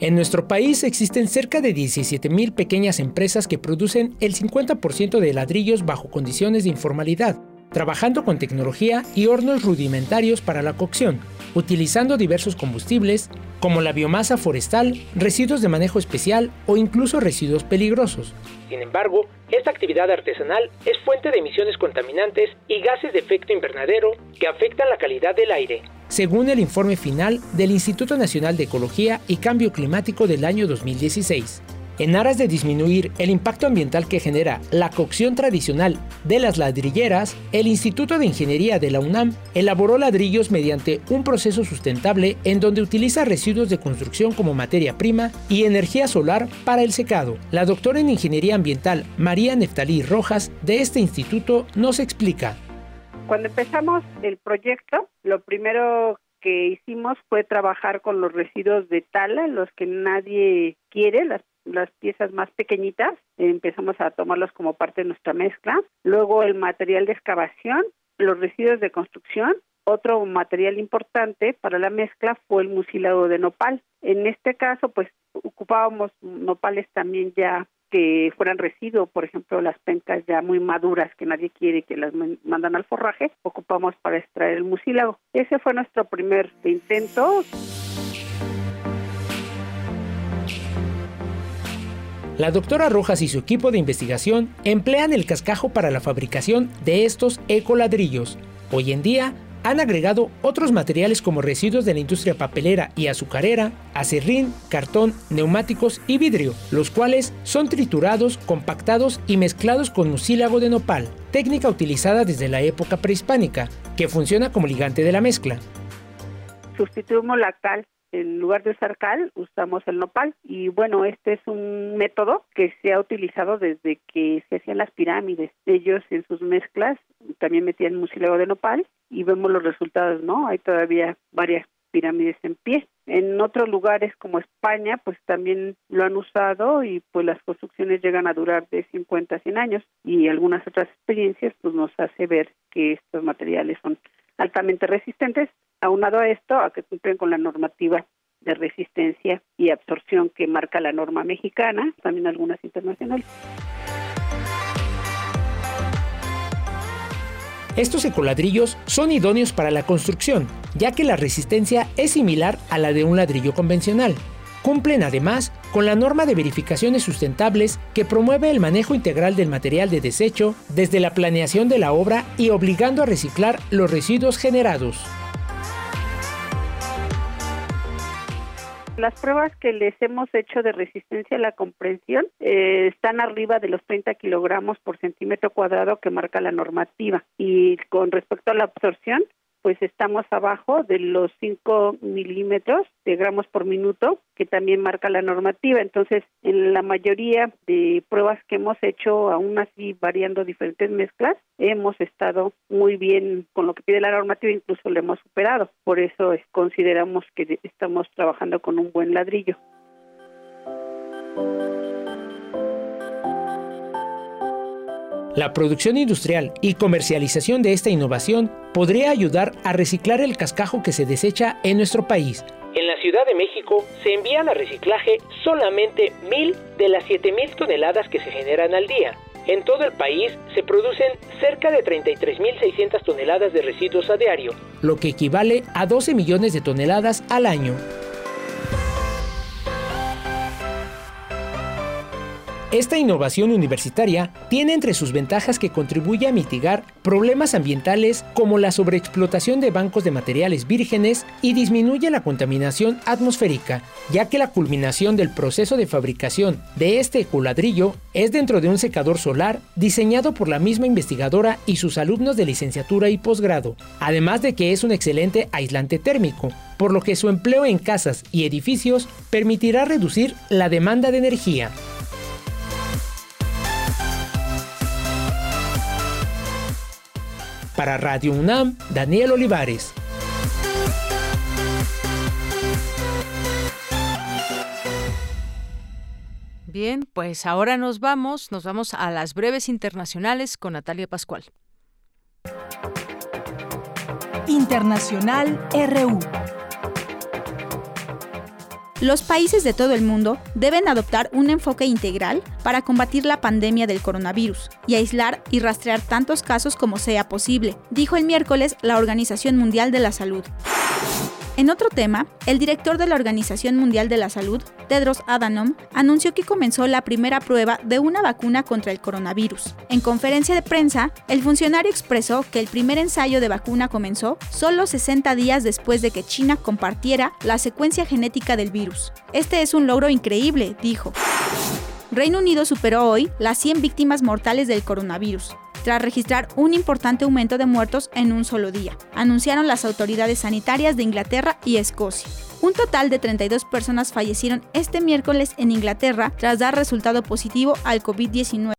En nuestro país existen cerca de 17.000 pequeñas empresas que producen el 50% de ladrillos bajo condiciones de informalidad, trabajando con tecnología y hornos rudimentarios para la cocción, utilizando diversos combustibles como la biomasa forestal, residuos de manejo especial o incluso residuos peligrosos. Sin embargo, esta actividad artesanal es fuente de emisiones contaminantes y gases de efecto invernadero que afectan la calidad del aire, según el informe final del Instituto Nacional de Ecología y Cambio Climático del año 2016. En aras de disminuir el impacto ambiental que genera la cocción tradicional de las ladrilleras, el Instituto de Ingeniería de la UNAM elaboró ladrillos mediante un proceso sustentable en donde utiliza residuos de construcción como materia prima y energía solar para el secado. La doctora en Ingeniería Ambiental María Neftalí Rojas de este instituto nos explica. Cuando empezamos el proyecto, lo primero que hicimos fue trabajar con los residuos de tala, los que nadie quiere, las las piezas más pequeñitas, empezamos a tomarlos como parte de nuestra mezcla. Luego el material de excavación, los residuos de construcción. Otro material importante para la mezcla fue el mucílago de nopal. En este caso, pues ocupábamos nopales también ya que fueran residuos, por ejemplo, las pencas ya muy maduras que nadie quiere que las mandan al forraje, ocupamos para extraer el mucílago. Ese fue nuestro primer intento. La doctora Rojas y su equipo de investigación emplean el cascajo para la fabricación de estos ecoladrillos. Hoy en día han agregado otros materiales como residuos de la industria papelera y azucarera, acerrín, cartón, neumáticos y vidrio, los cuales son triturados, compactados y mezclados con mucílago de nopal, técnica utilizada desde la época prehispánica, que funciona como ligante de la mezcla. Sustituimos la en lugar de usar cal, usamos el nopal. Y bueno, este es un método que se ha utilizado desde que se hacían las pirámides. Ellos en sus mezclas también metían mucílago de nopal y vemos los resultados, ¿no? Hay todavía varias pirámides en pie. En otros lugares como España, pues también lo han usado y pues las construcciones llegan a durar de 50 a 100 años y algunas otras experiencias pues nos hace ver que estos materiales son altamente resistentes Aunado a esto, a que cumplen con la normativa de resistencia y absorción que marca la norma mexicana, también algunas internacionales. Estos ecoladrillos son idóneos para la construcción, ya que la resistencia es similar a la de un ladrillo convencional. Cumplen además con la norma de verificaciones sustentables que promueve el manejo integral del material de desecho desde la planeación de la obra y obligando a reciclar los residuos generados. Las pruebas que les hemos hecho de resistencia a la comprensión eh, están arriba de los 30 kilogramos por centímetro cuadrado que marca la normativa. Y con respecto a la absorción, pues estamos abajo de los 5 milímetros de gramos por minuto, que también marca la normativa. Entonces, en la mayoría de pruebas que hemos hecho, aún así variando diferentes mezclas, hemos estado muy bien con lo que pide la normativa, incluso lo hemos superado. Por eso consideramos que estamos trabajando con un buen ladrillo. La producción industrial y comercialización de esta innovación podría ayudar a reciclar el cascajo que se desecha en nuestro país. En la Ciudad de México se envían a reciclaje solamente mil de las 7.000 toneladas que se generan al día. En todo el país se producen cerca de 33.600 toneladas de residuos a diario, lo que equivale a 12 millones de toneladas al año. Esta innovación universitaria tiene entre sus ventajas que contribuye a mitigar problemas ambientales como la sobreexplotación de bancos de materiales vírgenes y disminuye la contaminación atmosférica, ya que la culminación del proceso de fabricación de este ecoladrillo es dentro de un secador solar diseñado por la misma investigadora y sus alumnos de licenciatura y posgrado, además de que es un excelente aislante térmico, por lo que su empleo en casas y edificios permitirá reducir la demanda de energía. Para Radio UNAM, Daniel Olivares. Bien, pues ahora nos vamos, nos vamos a las breves internacionales con Natalia Pascual. Internacional RU. Los países de todo el mundo deben adoptar un enfoque integral para combatir la pandemia del coronavirus y aislar y rastrear tantos casos como sea posible, dijo el miércoles la Organización Mundial de la Salud. En otro tema, el director de la Organización Mundial de la Salud, Tedros Adhanom, anunció que comenzó la primera prueba de una vacuna contra el coronavirus. En conferencia de prensa, el funcionario expresó que el primer ensayo de vacuna comenzó solo 60 días después de que China compartiera la secuencia genética del virus. Este es un logro increíble, dijo. Reino Unido superó hoy las 100 víctimas mortales del coronavirus, tras registrar un importante aumento de muertos en un solo día, anunciaron las autoridades sanitarias de Inglaterra y Escocia. Un total de 32 personas fallecieron este miércoles en Inglaterra tras dar resultado positivo al COVID-19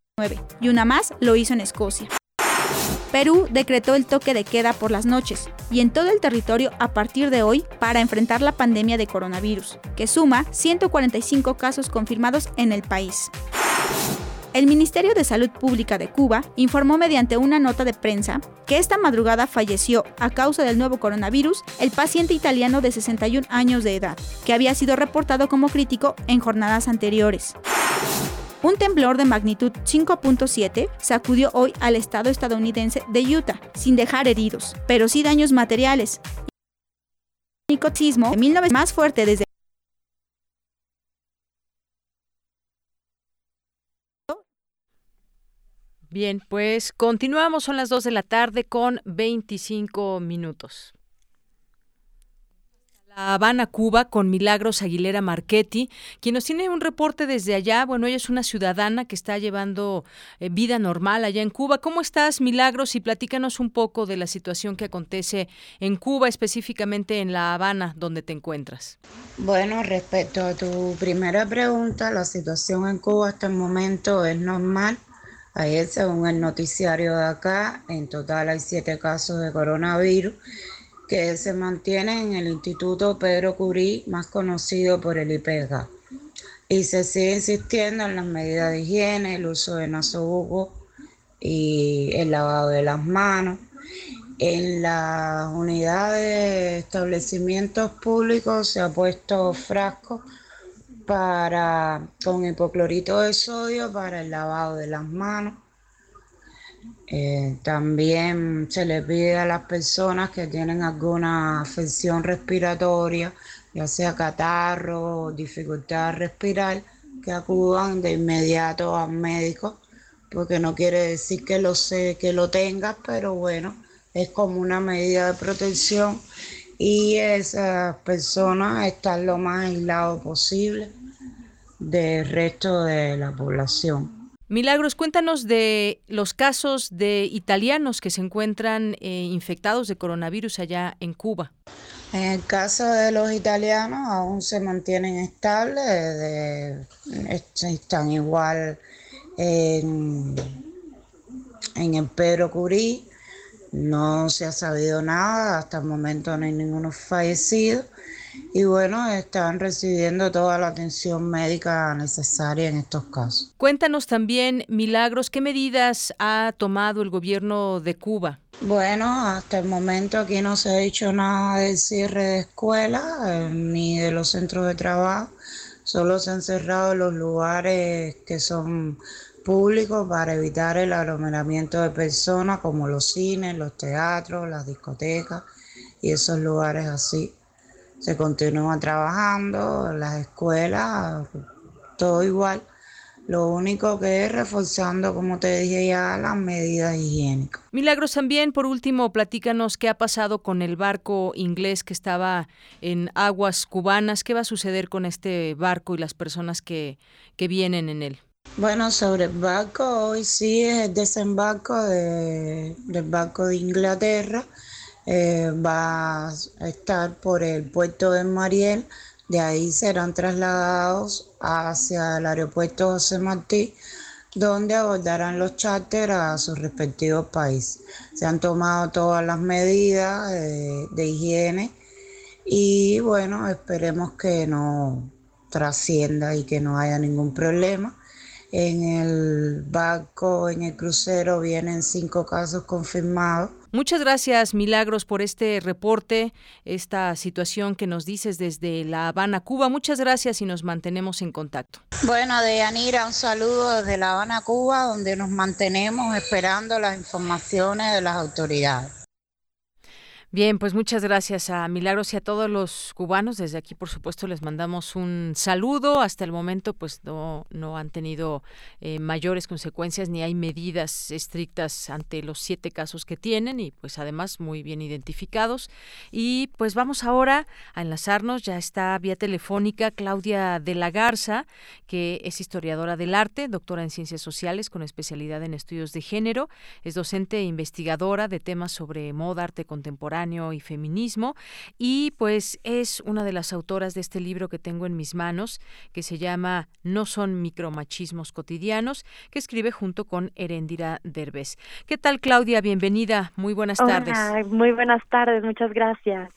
y una más lo hizo en Escocia. Perú decretó el toque de queda por las noches y en todo el territorio a partir de hoy para enfrentar la pandemia de coronavirus, que suma 145 casos confirmados en el país. El Ministerio de Salud Pública de Cuba informó mediante una nota de prensa que esta madrugada falleció a causa del nuevo coronavirus el paciente italiano de 61 años de edad, que había sido reportado como crítico en jornadas anteriores. Un temblor de magnitud 5.7 sacudió hoy al estado estadounidense de Utah, sin dejar heridos, pero sí daños materiales. El sismo de 19 más fuerte desde Bien, pues continuamos, son las 2 de la tarde con 25 minutos. La Habana, Cuba, con Milagros Aguilera Marchetti, quien nos tiene un reporte desde allá. Bueno, ella es una ciudadana que está llevando eh, vida normal allá en Cuba. ¿Cómo estás, Milagros? Y platícanos un poco de la situación que acontece en Cuba, específicamente en La Habana, donde te encuentras. Bueno, respecto a tu primera pregunta, la situación en Cuba hasta el momento es normal. Ayer, según el noticiario de acá, en total hay siete casos de coronavirus que se mantiene en el Instituto Pedro Curí, más conocido por el IPEGA. Y se sigue insistiendo en las medidas de higiene, el uso de nasobuco y el lavado de las manos. En las unidades de establecimientos públicos se ha puesto frascos para, con hipoclorito de sodio para el lavado de las manos. Eh, también se le pide a las personas que tienen alguna afección respiratoria, ya sea catarro o dificultad de respirar, que acudan de inmediato al médico, porque no quiere decir que lo, sé, que lo tengas, pero bueno, es como una medida de protección y esas personas están lo más aislados posible del resto de la población. Milagros, cuéntanos de los casos de italianos que se encuentran eh, infectados de coronavirus allá en Cuba. En el caso de los italianos aún se mantienen estables, están igual en, en el Pedro Curí, no se ha sabido nada, hasta el momento no hay ninguno fallecido y bueno, están recibiendo toda la atención médica necesaria en estos casos. Cuéntanos también, Milagros, ¿qué medidas ha tomado el gobierno de Cuba? Bueno, hasta el momento aquí no se ha dicho nada del cierre de escuelas eh, ni de los centros de trabajo, solo se han cerrado los lugares que son públicos para evitar el aglomeramiento de personas como los cines, los teatros, las discotecas y esos lugares así se continúa trabajando, las escuelas, todo igual. Lo único que es reforzando, como te dije ya, las medidas higiénicas. Milagros, también por último, platícanos qué ha pasado con el barco inglés que estaba en aguas cubanas. ¿Qué va a suceder con este barco y las personas que, que vienen en él? Bueno, sobre el barco, hoy sí es el desembarco de, del barco de Inglaterra eh, va a estar por el puerto de Mariel, de ahí serán trasladados hacia el aeropuerto José Martí, donde abordarán los charters a sus respectivos países. Se han tomado todas las medidas de, de higiene y bueno, esperemos que no trascienda y que no haya ningún problema. En el barco, en el crucero, vienen cinco casos confirmados Muchas gracias, Milagros, por este reporte, esta situación que nos dices desde La Habana, Cuba. Muchas gracias y nos mantenemos en contacto. Bueno, Deyanira, un saludo desde La Habana, Cuba, donde nos mantenemos esperando las informaciones de las autoridades. Bien, pues muchas gracias a Milagros y a todos los cubanos. Desde aquí, por supuesto, les mandamos un saludo. Hasta el momento, pues no, no han tenido eh, mayores consecuencias ni hay medidas estrictas ante los siete casos que tienen y pues además muy bien identificados. Y pues vamos ahora a enlazarnos. Ya está vía telefónica Claudia de la Garza, que es historiadora del arte, doctora en ciencias sociales con especialidad en estudios de género. Es docente e investigadora de temas sobre moda, arte contemporáneo y feminismo y pues es una de las autoras de este libro que tengo en mis manos que se llama No son micromachismos cotidianos que escribe junto con Erendira Derbez. ¿Qué tal Claudia? Bienvenida. Muy buenas tardes. muy buenas tardes. Muchas gracias.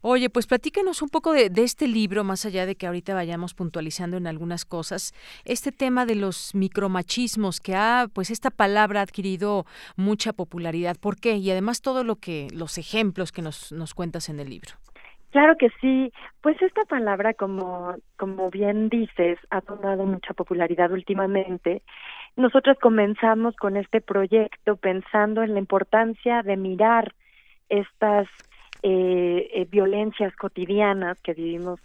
Oye, pues platícanos un poco de, este libro, más allá de que ahorita vayamos puntualizando en algunas cosas, este tema de los micromachismos, que ha, pues esta palabra ha adquirido mucha popularidad. ¿Por qué? Y además todo lo que, los ejemplos que nos, nos cuentas en el libro. Claro que sí. Pues esta palabra, como, como bien dices, ha tomado mucha popularidad últimamente. Nosotros comenzamos con este proyecto pensando en la importancia de mirar estas eh, eh, violencias cotidianas que vivimos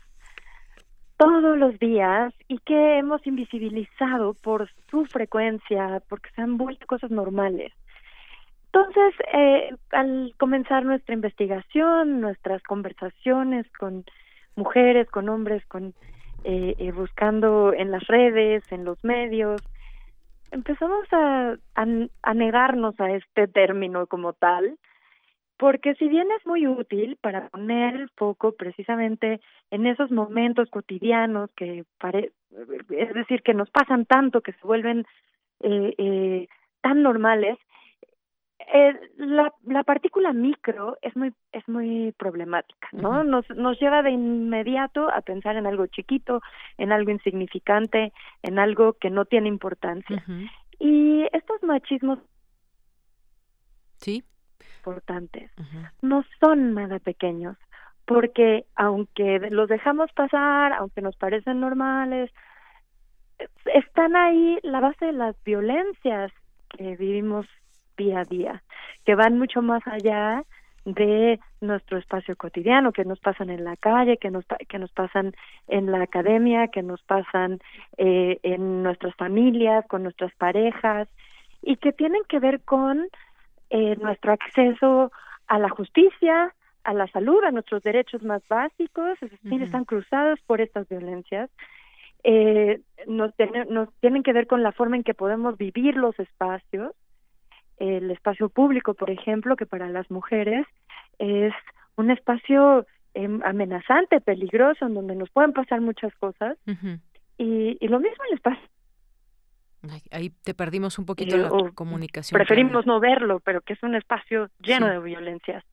todos los días y que hemos invisibilizado por su frecuencia, porque se han vuelto cosas normales. Entonces, eh, al comenzar nuestra investigación, nuestras conversaciones con mujeres, con hombres, con eh, buscando en las redes, en los medios, empezamos a negarnos a este término como tal porque si bien es muy útil para poner el foco precisamente en esos momentos cotidianos que pare es decir que nos pasan tanto que se vuelven eh, eh, tan normales eh, la, la partícula micro es muy es muy problemática no nos nos lleva de inmediato a pensar en algo chiquito en algo insignificante en algo que no tiene importancia. Y estos machismos sí importantes. No son nada pequeños, porque aunque los dejamos pasar, aunque nos parecen normales, están ahí la base de las violencias que vivimos día a día, que van mucho más allá de nuestro espacio cotidiano, que nos pasan en la calle, que nos, que nos pasan en la academia, que nos pasan eh, en nuestras familias, con nuestras parejas, y que tienen que ver con eh, nuestro acceso a la justicia, a la salud, a nuestros derechos más básicos, están cruzados por estas violencias. Eh, nos, nos tienen que ver con la forma en que podemos vivir los espacios, el espacio público, por ejemplo, que para las mujeres es un espacio em, amenazante, peligroso, en donde nos pueden pasar muchas cosas. y, y lo mismo el espacio Ahí te perdimos un poquito la comunicación. Preferimos no verlo, pero que es un espacio lleno de violencias.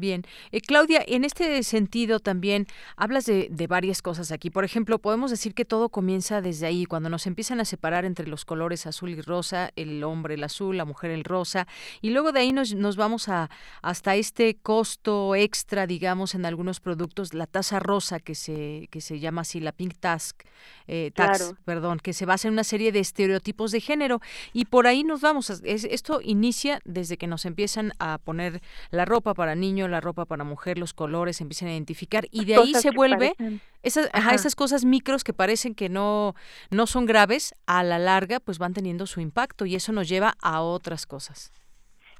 Bien. Eh, Claudia, en este sentido también hablas de, de, varias cosas aquí. Por ejemplo, podemos decir que todo comienza desde ahí, cuando nos empiezan a separar entre los colores azul y rosa, el hombre el azul, la mujer el rosa, y luego de ahí nos, nos vamos a hasta este costo extra, digamos, en algunos productos, la tasa rosa que se, que se llama así, la pink task, eh, tax, perdón, que se basa en una serie de estereotipos de género, y por ahí nos vamos. esto inicia desde que nos empiezan a poner la ropa para niños, la ropa para mujer, los colores, empiezan a identificar y de ahí se vuelve esas, esas cosas micros que parecen que no, no son graves, a la larga pues van teniendo su impacto y eso nos lleva a otras cosas.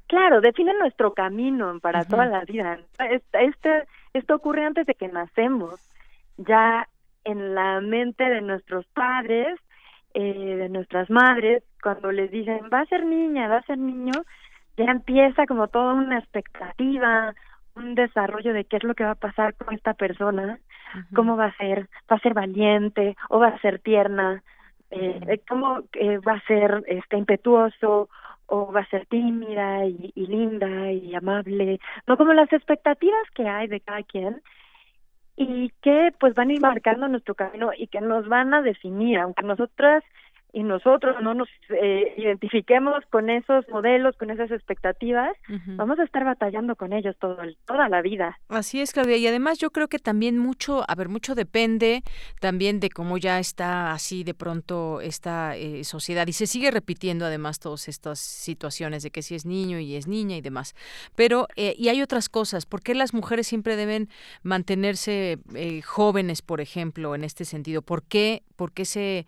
Claro, define nuestro camino para toda la vida. Este, esto ocurre antes de que nacemos, ya en la mente de nuestros padres, eh, de nuestras madres, cuando les dicen va a ser niña, va a ser niño, ya empieza como toda una expectativa, un desarrollo de qué es lo que va a pasar con esta persona, cómo va a ser, va a ser valiente o va a ser tierna, eh, cómo eh, va a ser este impetuoso o va a ser tímida y, y, linda y amable, no como las expectativas que hay de cada quien y que pues van a ir marcando nuestro camino y que nos van a definir, aunque nosotras y nosotros no nos eh, identifiquemos con esos modelos, con esas expectativas, vamos a estar batallando con ellos todo toda la vida. Así es, Claudia. Y además yo creo que también mucho, a ver, mucho depende también de cómo ya está así de pronto esta eh, sociedad. Y se sigue repitiendo además todas estas situaciones de que si es niño y es niña y demás. Pero, eh, y hay otras cosas. ¿Por qué las mujeres siempre deben mantenerse jóvenes, por ejemplo, en este sentido? ¿Por qué, por qué se,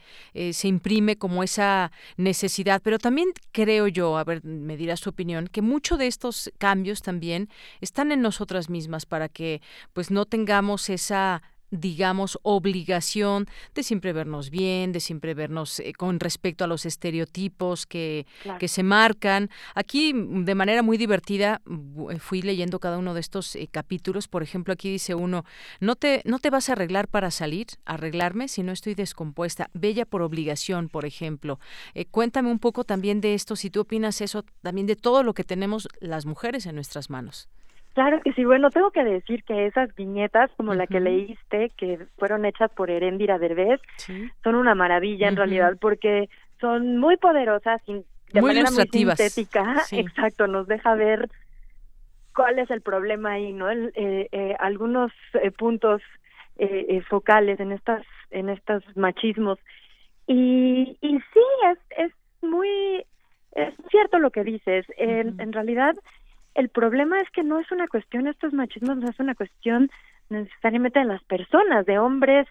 se imprime como esa necesidad, pero también creo yo, a ver, me dirás tu opinión, que muchos de estos cambios también están en nosotras mismas para que pues no tengamos esa digamos, obligación de siempre vernos bien, de siempre vernos eh, con respecto a los estereotipos que, que se marcan. Aquí, mm, de manera muy divertida, eh, fui leyendo cada uno de estos eh, capítulos. Por ejemplo, aquí dice uno, no te, no te vas a arreglar para salir, arreglarme si no estoy descompuesta. Bella por obligación, por ejemplo. cuéntame un poco también de esto, si tú opinas eso, también de todo lo que tenemos las mujeres en nuestras manos. Claro que sí, bueno, tengo que decir que esas viñetas, como la que leíste, que fueron hechas por Erendira Derbez, son una maravilla en realidad, porque son muy poderosas, de manera muy sintética, *laughs* exacto, nos deja ver cuál es el problema ahí, ¿no? eh, eh, algunos eh, puntos eh, focales en estas, en estos machismos. Y, y sí, es, es muy, es cierto lo que dices, en, en realidad el problema es que no es una cuestión, estos machismos no es una cuestión necesariamente de las personas, de hombres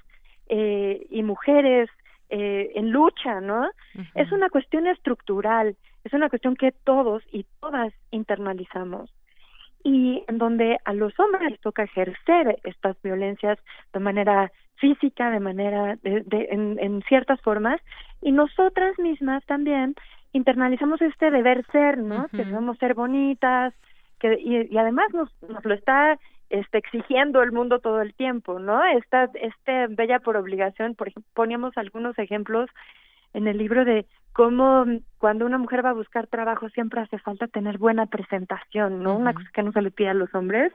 eh, y mujeres eh, en lucha, ¿no? Es una cuestión estructural, es una cuestión que todos y todas internalizamos y en donde a los hombres les toca ejercer estas violencias de manera física, de manera, de, en, en ciertas formas, y nosotras mismas también internalizamos este deber ser, ¿no? Que debemos ser bonitas, y, además nos, nos lo está este, exigiendo el mundo todo el tiempo, ¿no? Esta, este bella por obligación, por ejemplo, poníamos algunos ejemplos en el libro de cómo cuando una mujer va a buscar trabajo siempre hace falta tener buena presentación, ¿no? Una cosa que no se le pide a los hombres,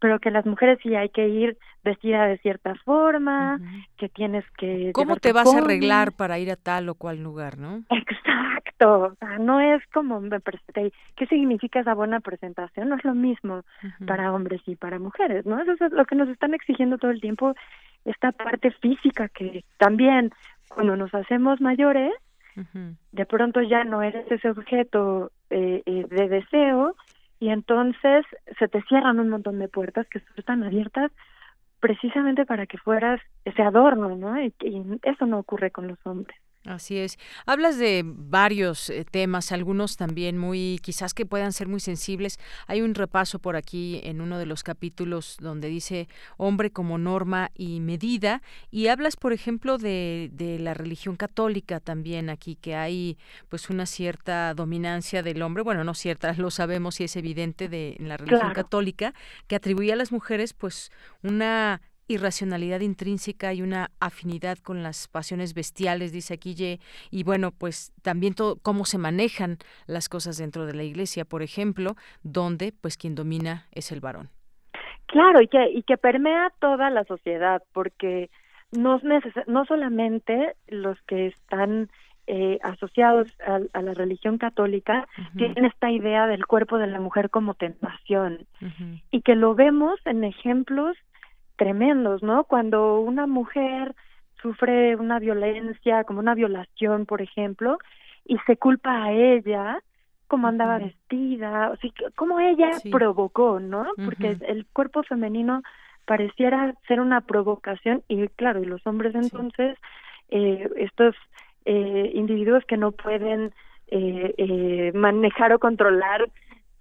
pero que las mujeres sí hay que ir vestida de cierta forma, que tienes que... ¿Cómo te vas a arreglar para ir a tal o cual lugar, no? Exacto, o sea, no es como me presenté. ¿Qué significa esa buena presentación? No es lo mismo para hombres y para mujeres, ¿no? Eso es lo que nos están exigiendo todo el tiempo, esta parte física que también cuando nos hacemos mayores, de pronto ya no eres ese objeto eh, eh, de deseo y entonces se te cierran un montón de puertas que están abiertas precisamente para que fueras ese adorno, ¿no? y eso no ocurre con los hombres. Así es. Hablas de varios eh, temas, algunos también muy, quizás que puedan ser muy sensibles. Hay un repaso por aquí en uno de los capítulos donde dice hombre como norma y medida y hablas, por ejemplo, de, de la religión católica también aquí, que hay pues una cierta dominancia del hombre, bueno, no cierta, *laughs* lo sabemos y es evidente de en la religión católica, que atribuye a las mujeres pues una irracionalidad intrínseca y una afinidad con las pasiones bestiales, dice aquí y bueno, pues también todo, cómo se manejan las cosas dentro de la iglesia, por ejemplo, donde pues quien domina es el varón. Claro, y que, y que permea toda la sociedad, porque no, no solamente los que están eh, asociados a, la religión católica tienen esta idea del cuerpo de la mujer como tentación y que lo vemos en ejemplos tremendos, ¿no? Cuando una mujer sufre una violencia, como una violación, por ejemplo, y se culpa a ella, como andaba vestida, o sea, como ella provocó, ¿no? Porque el cuerpo femenino pareciera ser una provocación y claro, y los hombres entonces, eh, estos eh, individuos que no pueden eh, eh, manejar o controlar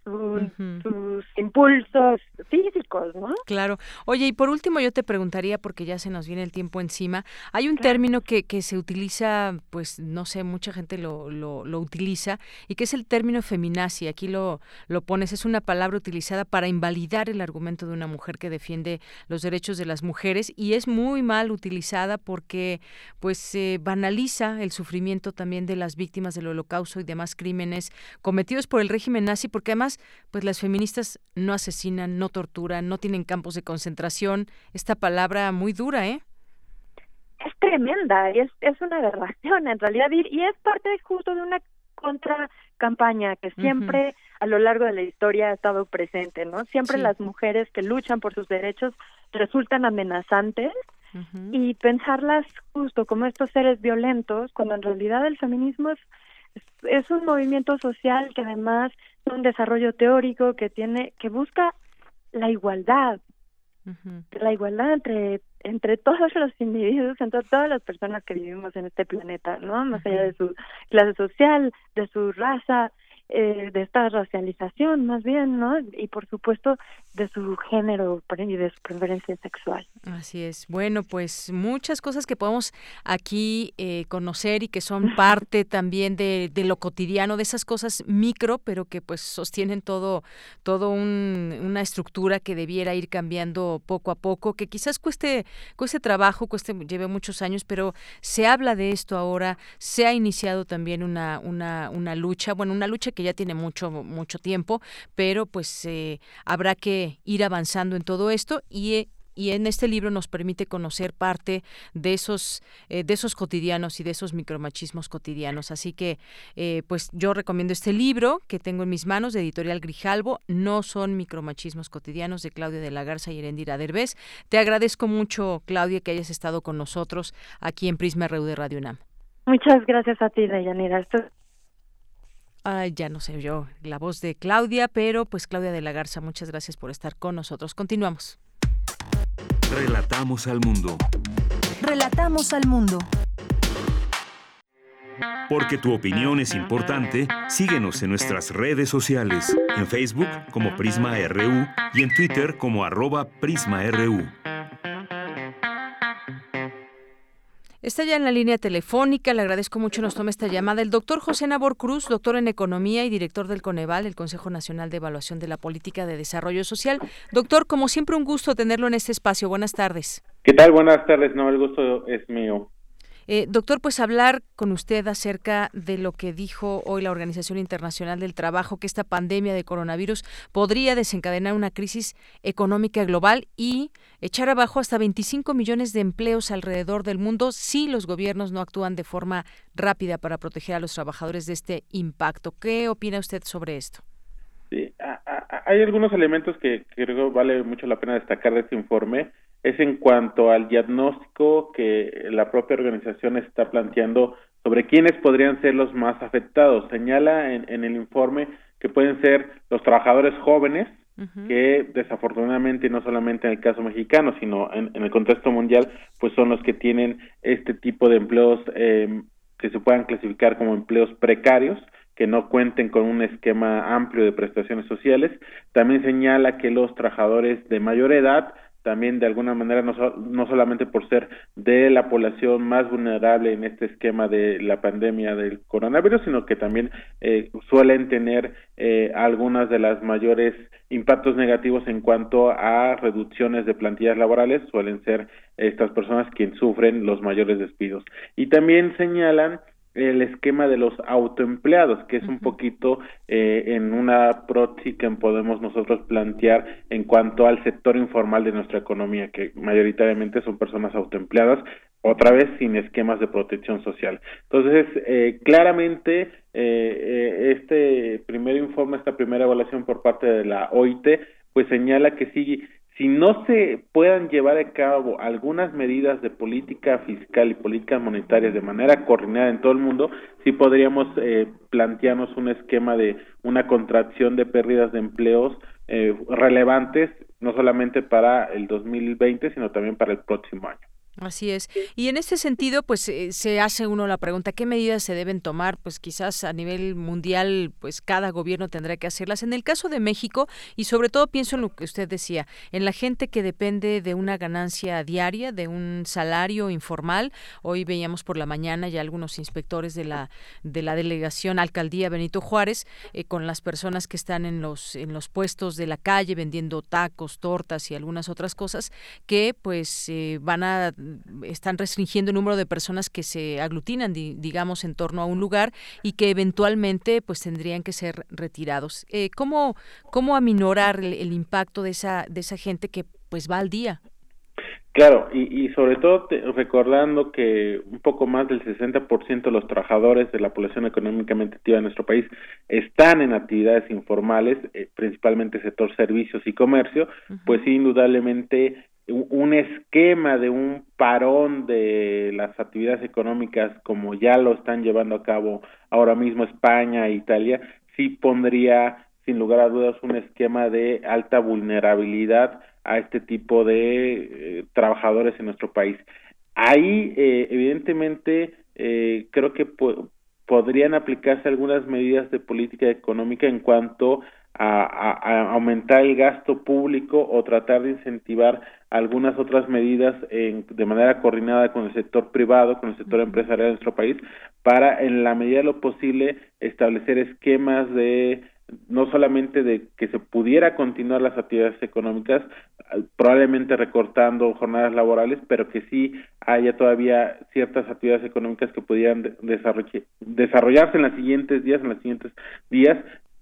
sus impulsos físicos, ¿no? Claro. Oye, y por último yo te preguntaría, porque ya se nos viene el tiempo encima, hay un término que, que se utiliza, pues no sé, mucha gente lo, lo, lo utiliza, y que es el término feminazi. Aquí lo, lo pones, es una palabra utilizada para invalidar el argumento de una mujer que defiende los derechos de las mujeres, y es muy mal utilizada porque pues se banaliza el sufrimiento también de las víctimas del holocausto y demás crímenes cometidos por el régimen nazi, porque además pues las feministas no asesinan, no torturan, no tienen campos de concentración. Esta palabra muy dura, ¿eh? es tremenda, es, es una aberración en realidad y, es parte justo de una contra campaña que siempre a lo largo de la historia ha estado presente, ¿no? Siempre las mujeres que luchan por sus derechos resultan amenazantes y pensarlas justo como estos seres violentos, cuando en realidad el feminismo es, es, un movimiento social que además es un desarrollo teórico que tiene que busca la igualdad, la igualdad entre entre todos los individuos, entre todas las personas que vivimos en este planeta, ¿no? Más allá de su clase social, de su raza, eh, de esta racialización más bien, ¿no? Y por supuesto de su género y de su preferencia sexual. Así es. Bueno, pues muchas cosas que podemos aquí eh, conocer y que son *laughs* parte también de, de, lo cotidiano, de esas cosas micro, pero que pues sostienen todo, todo un, una estructura que debiera ir cambiando poco a poco, que quizás cueste, cueste trabajo, cueste, lleve muchos años, pero se habla de esto ahora, se ha iniciado también una, una, una lucha, bueno, una lucha que ya tiene mucho, mucho tiempo, pero pues eh, habrá que ir avanzando en todo esto y eh, y en este libro nos permite conocer parte de esos eh, de esos cotidianos y de esos micromachismos cotidianos. Así que pues yo recomiendo este libro que tengo en mis manos de editorial Grijalvo. No son micromachismos cotidianos de Claudia de la Garza y Erendira Derbez. Te agradezco mucho Claudia que hayas estado con nosotros aquí en Prisma RU de Radio UNAM. Muchas gracias a ti Dayanira esto ya no sé yo la voz de Claudia, pero pues Claudia de la Garza, muchas gracias por estar con nosotros. Continuamos. Relatamos al mundo. Relatamos al mundo. Porque tu opinión es importante, síguenos en nuestras redes sociales, en Facebook como Prisma RU y en Twitter como arroba PrismaRU. Está ya en la línea telefónica, le agradezco mucho nos tome esta llamada el doctor José Nabor Cruz, doctor en Economía y director del Coneval, el Consejo Nacional de Evaluación de la Política de Desarrollo Social. Doctor, como siempre, un gusto tenerlo en este espacio. Buenas tardes. ¿Qué tal? Buenas tardes. No, el gusto es mío. Eh, doctor, pues hablar con usted acerca de lo que dijo hoy la Organización Internacional del Trabajo, que esta pandemia de coronavirus podría desencadenar una crisis económica global y echar abajo hasta 25 millones de empleos alrededor del mundo si los gobiernos no actúan de forma rápida para proteger a los trabajadores de este impacto. ¿Qué opina usted sobre esto? Sí, hay algunos elementos que creo vale mucho la pena destacar de este informe es en cuanto al diagnóstico que la propia organización está planteando sobre quiénes podrían ser los más afectados. Señala en, el informe que pueden ser los trabajadores jóvenes, que desafortunadamente no solamente en el caso mexicano, sino en, el contexto mundial, pues son los que tienen este tipo de empleos eh, que se puedan clasificar como empleos precarios, que no cuenten con un esquema amplio de prestaciones sociales. También señala que los trabajadores de mayor edad también de alguna manera no, no solamente por ser de la población más vulnerable en este esquema de la pandemia del coronavirus, sino que también eh, suelen tener eh, algunas de las mayores impactos negativos en cuanto a reducciones de plantillas laborales, suelen ser estas personas quienes sufren los mayores despidos. Y también señalan el esquema de los autoempleados, que es un poquito eh, en una proxy que podemos nosotros plantear en cuanto al sector informal de nuestra economía, que mayoritariamente son personas autoempleadas, otra vez sin esquemas de protección social. Entonces, eh, claramente, eh, eh, este primer informe, esta primera evaluación por parte de la OIT, pues señala que sí si no se puedan llevar a cabo algunas medidas de política fiscal y política monetaria de manera coordinada en todo el mundo, sí podríamos eh, plantearnos un esquema de una contracción de pérdidas de empleos eh, relevantes, no solamente para el 2020, sino también para el próximo año. Así es. Y en este sentido, pues eh, se hace uno la pregunta, ¿qué medidas se deben tomar? Pues quizás a nivel mundial, pues cada gobierno tendrá que hacerlas. En el caso de México, y sobre todo pienso en lo que usted decía, en la gente que depende de una ganancia diaria, de un salario informal. Hoy veíamos por la mañana ya algunos inspectores de la, de la delegación Alcaldía Benito Juárez, eh, con las personas que están en los, en los puestos de la calle vendiendo tacos, tortas y algunas otras cosas, que pues eh, van a están restringiendo el número de personas que se aglutinan, digamos, en torno a un lugar y que eventualmente pues tendrían que ser retirados. Eh, ¿cómo, ¿Cómo aminorar el, impacto de esa, de esa gente que pues va al día? Claro, y, sobre todo recordando que un poco más del 60% de los trabajadores de la población económicamente activa de nuestro país están en actividades informales, eh, principalmente sector servicios y comercio, pues indudablemente un esquema de un parón de las actividades económicas como ya lo están llevando a cabo ahora mismo España e Italia, sí pondría sin lugar a dudas un esquema de alta vulnerabilidad a este tipo de eh, trabajadores en nuestro país. Ahí, eh, evidentemente, eh, creo que podrían aplicarse algunas medidas de política económica en cuanto a, aumentar el gasto público o tratar de incentivar algunas otras medidas de manera coordinada con el sector privado, con el sector empresarial de nuestro país, para en la medida de lo posible establecer esquemas de no solamente de que se pudiera continuar las actividades económicas, probablemente recortando jornadas laborales, pero que sí haya todavía ciertas actividades económicas que pudieran desarrollarse en los siguientes días, en los siguientes días,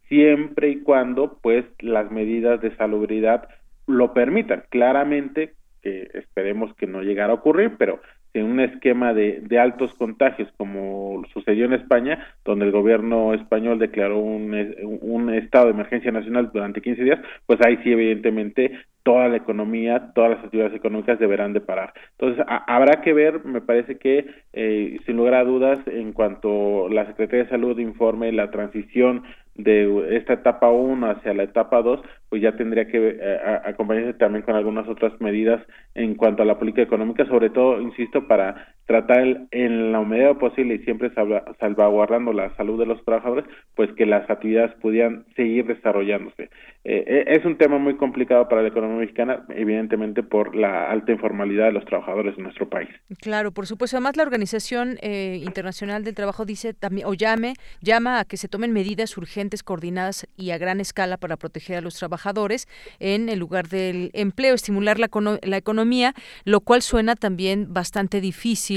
siempre y cuando pues las medidas de salubridad lo permitan. Claramente que esperemos que no llegara a ocurrir, pero en un esquema de, de, altos contagios como sucedió en España, donde el gobierno español declaró un, un, estado de emergencia nacional durante 15 días, pues ahí sí evidentemente toda la economía, todas las actividades económicas deberán de parar. Entonces, habrá que ver, me parece que, eh, sin lugar a dudas, en cuanto la Secretaría de Salud informe la transición de esta etapa 1 hacia la etapa 2, pues ya tendría que eh, acompañarse también con algunas otras medidas en cuanto a la política económica, sobre todo, insisto, para tratar en la medida posible y siempre salvaguardando la salud de los trabajadores, pues que las actividades pudieran seguir desarrollándose. Eh, eh, es un tema muy complicado para la economía mexicana, evidentemente por la alta informalidad de los trabajadores de nuestro país. Claro, por supuesto. Además, la Organización Internacional del Trabajo dice también, o llame, llama a que se tomen medidas urgentes, coordinadas y a gran escala para proteger a los trabajadores en el lugar del empleo, estimular la, la economía, lo cual suena también bastante difícil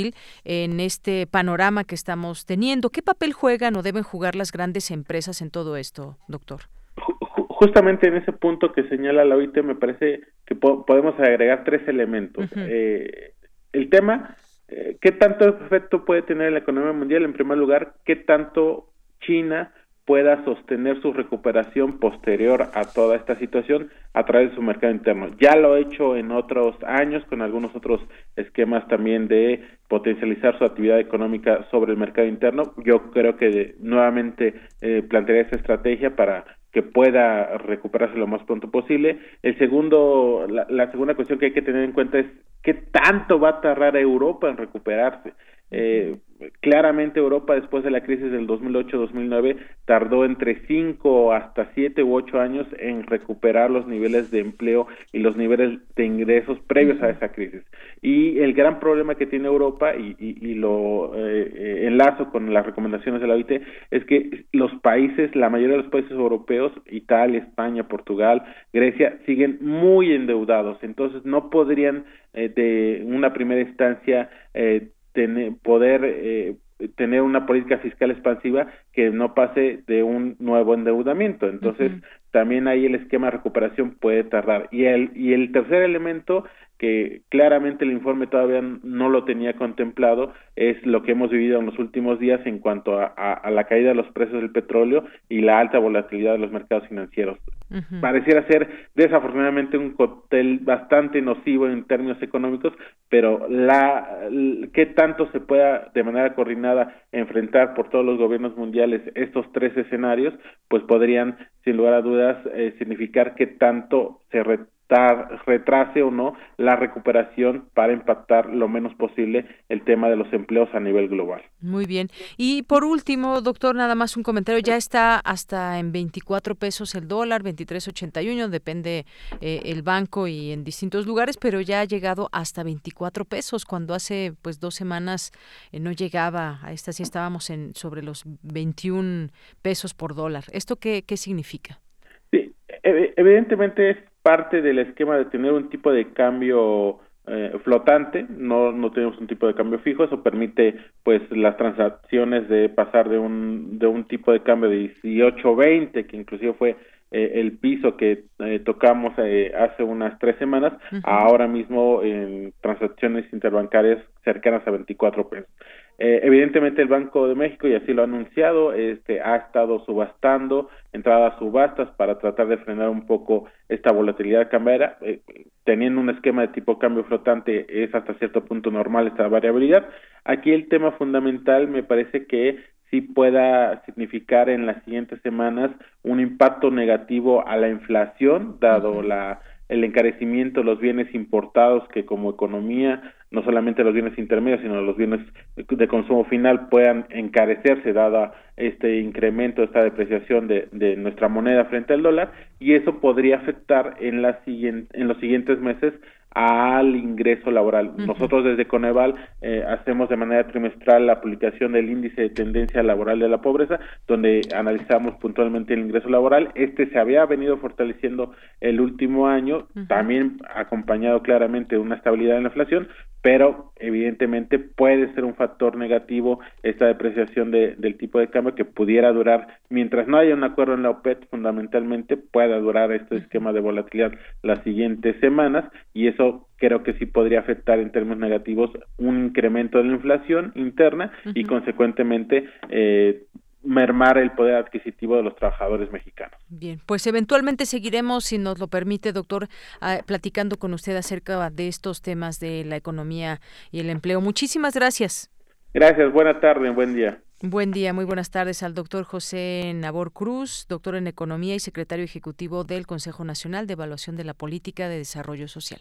en este panorama que estamos teniendo. ¿Qué papel juegan o deben jugar las grandes empresas en todo esto, doctor? Justamente en ese punto que señala la OIT me parece que podemos agregar tres elementos. Eh, el tema, eh, ¿qué tanto efecto puede tener la economía mundial? En primer lugar, ¿qué tanto China pueda sostener su recuperación posterior a toda esta situación a través de su mercado interno. Ya lo ha hecho en otros años con algunos otros esquemas también de potencializar su actividad económica sobre el mercado interno. Yo creo que nuevamente eh, plantearía esta estrategia para que pueda recuperarse lo más pronto posible. El segundo, la, la segunda cuestión que hay que tener en cuenta es qué tanto va a tardar Europa en recuperarse. Eh, claramente Europa después de la crisis del 2008-2009 tardó entre 5 hasta 7 u 8 años en recuperar los niveles de empleo y los niveles de ingresos previos a esa crisis. Y el gran problema que tiene Europa, y, y, lo eh, eh, enlazo con las recomendaciones de la OIT, es que los países, la mayoría de los países europeos, Italia, España, Portugal, Grecia, siguen muy endeudados. Entonces no podrían eh, de una primera instancia eh, tener, poder eh, tener una política fiscal expansiva que no pase de un nuevo endeudamiento. Entonces, también ahí el esquema de recuperación puede tardar. Y el, y el tercer elemento que claramente el informe todavía no lo tenía contemplado es lo que hemos vivido en los últimos días en cuanto a, a, la caída de los precios del petróleo y la alta volatilidad de los mercados financieros. Pareciera ser desafortunadamente un cóctel bastante nocivo en términos económicos, pero la qué tanto se pueda de manera coordinada enfrentar por todos los gobiernos mundiales estos tres escenarios, pues podrían sin lugar a dudas eh, significar que tanto se retrase o no la recuperación para impactar lo menos posible el tema de los empleos a nivel global. Muy bien. Y por último, doctor, nada más un comentario. Ya está hasta en 24 pesos el dólar, 23.81, depende eh, el banco y en distintos lugares, pero ya ha llegado hasta 24 pesos cuando hace pues dos semanas eh, no llegaba a esta, sí estábamos en sobre los 21 pesos por dólar. ¿Esto qué, qué significa? Sí, evidentemente es parte del esquema de tener un tipo de cambio eh, flotante, no, no tenemos un tipo de cambio fijo, eso permite pues las transacciones de pasar de un, de un tipo de cambio de 18.20, que inclusive fue eh, el piso que eh, tocamos hace unas tres semanas, ahora mismo en transacciones interbancarias cercanas a 24 pesos. Eh, evidentemente el Banco de México, y así lo ha anunciado, este, ha estado subastando entradas subastas para tratar de frenar un poco esta volatilidad cambiaria. Eh, teniendo un esquema de tipo cambio flotante es hasta cierto punto normal esta variabilidad. Aquí el tema fundamental me parece que sí pueda significar en las siguientes semanas un impacto negativo a la inflación, dado la el encarecimiento de los bienes importados que como economía no solamente los bienes intermedios, sino los bienes de consumo final puedan encarecerse dada este incremento, esta depreciación de, de nuestra moneda frente al dólar, y eso podría afectar en, la en los siguientes meses al ingreso laboral. Nosotros desde Coneval eh, hacemos de manera trimestral la publicación del índice de tendencia laboral de la pobreza, donde analizamos puntualmente el ingreso laboral. Este se había venido fortaleciendo el último año, también acompañado claramente de una estabilidad en la inflación, pero evidentemente puede ser un factor negativo esta depreciación de, del tipo de cambio que pudiera durar, mientras no haya un acuerdo en la OPET, fundamentalmente pueda durar este esquema de volatilidad las siguientes semanas y eso creo que sí podría afectar en términos negativos un incremento de la inflación interna y consecuentemente eh, mermar el poder adquisitivo de los trabajadores mexicanos. Bien, pues eventualmente seguiremos, si nos lo permite, doctor, ah, platicando con usted acerca de estos temas de la economía y el empleo. Muchísimas gracias. Gracias, buena tarde, buen día. Buen día, muy buenas tardes al doctor José Nabor Cruz, doctor en Economía y secretario ejecutivo del Consejo Nacional de Evaluación de la Política de Desarrollo Social.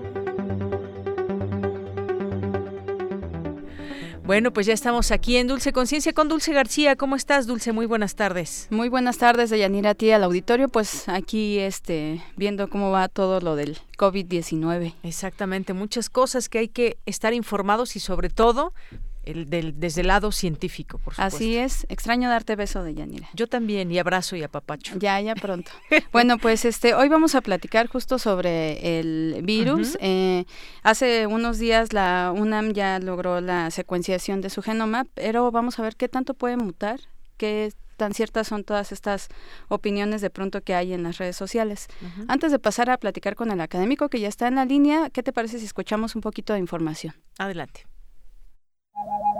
Bueno, pues ya estamos aquí en Dulce Conciencia con Dulce García. ¿Cómo estás, Dulce? Muy buenas tardes. Muy buenas tardes, Deyanira, a ti al auditorio. Pues aquí este, viendo cómo va todo lo del COVID-19. Exactamente, muchas cosas que hay que estar informados y sobre todo el del, desde el lado científico, por supuesto. Así es, extraño darte beso de Yanira. Yo también, y abrazo y apapacho. Ya, ya pronto. *laughs* bueno, pues este, hoy vamos a platicar justo sobre el virus. Eh, hace unos días la UNAM ya logró la secuenciación de su genoma, pero vamos a ver qué tanto puede mutar, qué tan ciertas son todas estas opiniones de pronto que hay en las redes sociales. Antes de pasar a platicar con el académico que ya está en la línea, ¿qué te parece si escuchamos un poquito de información? Adelante. you.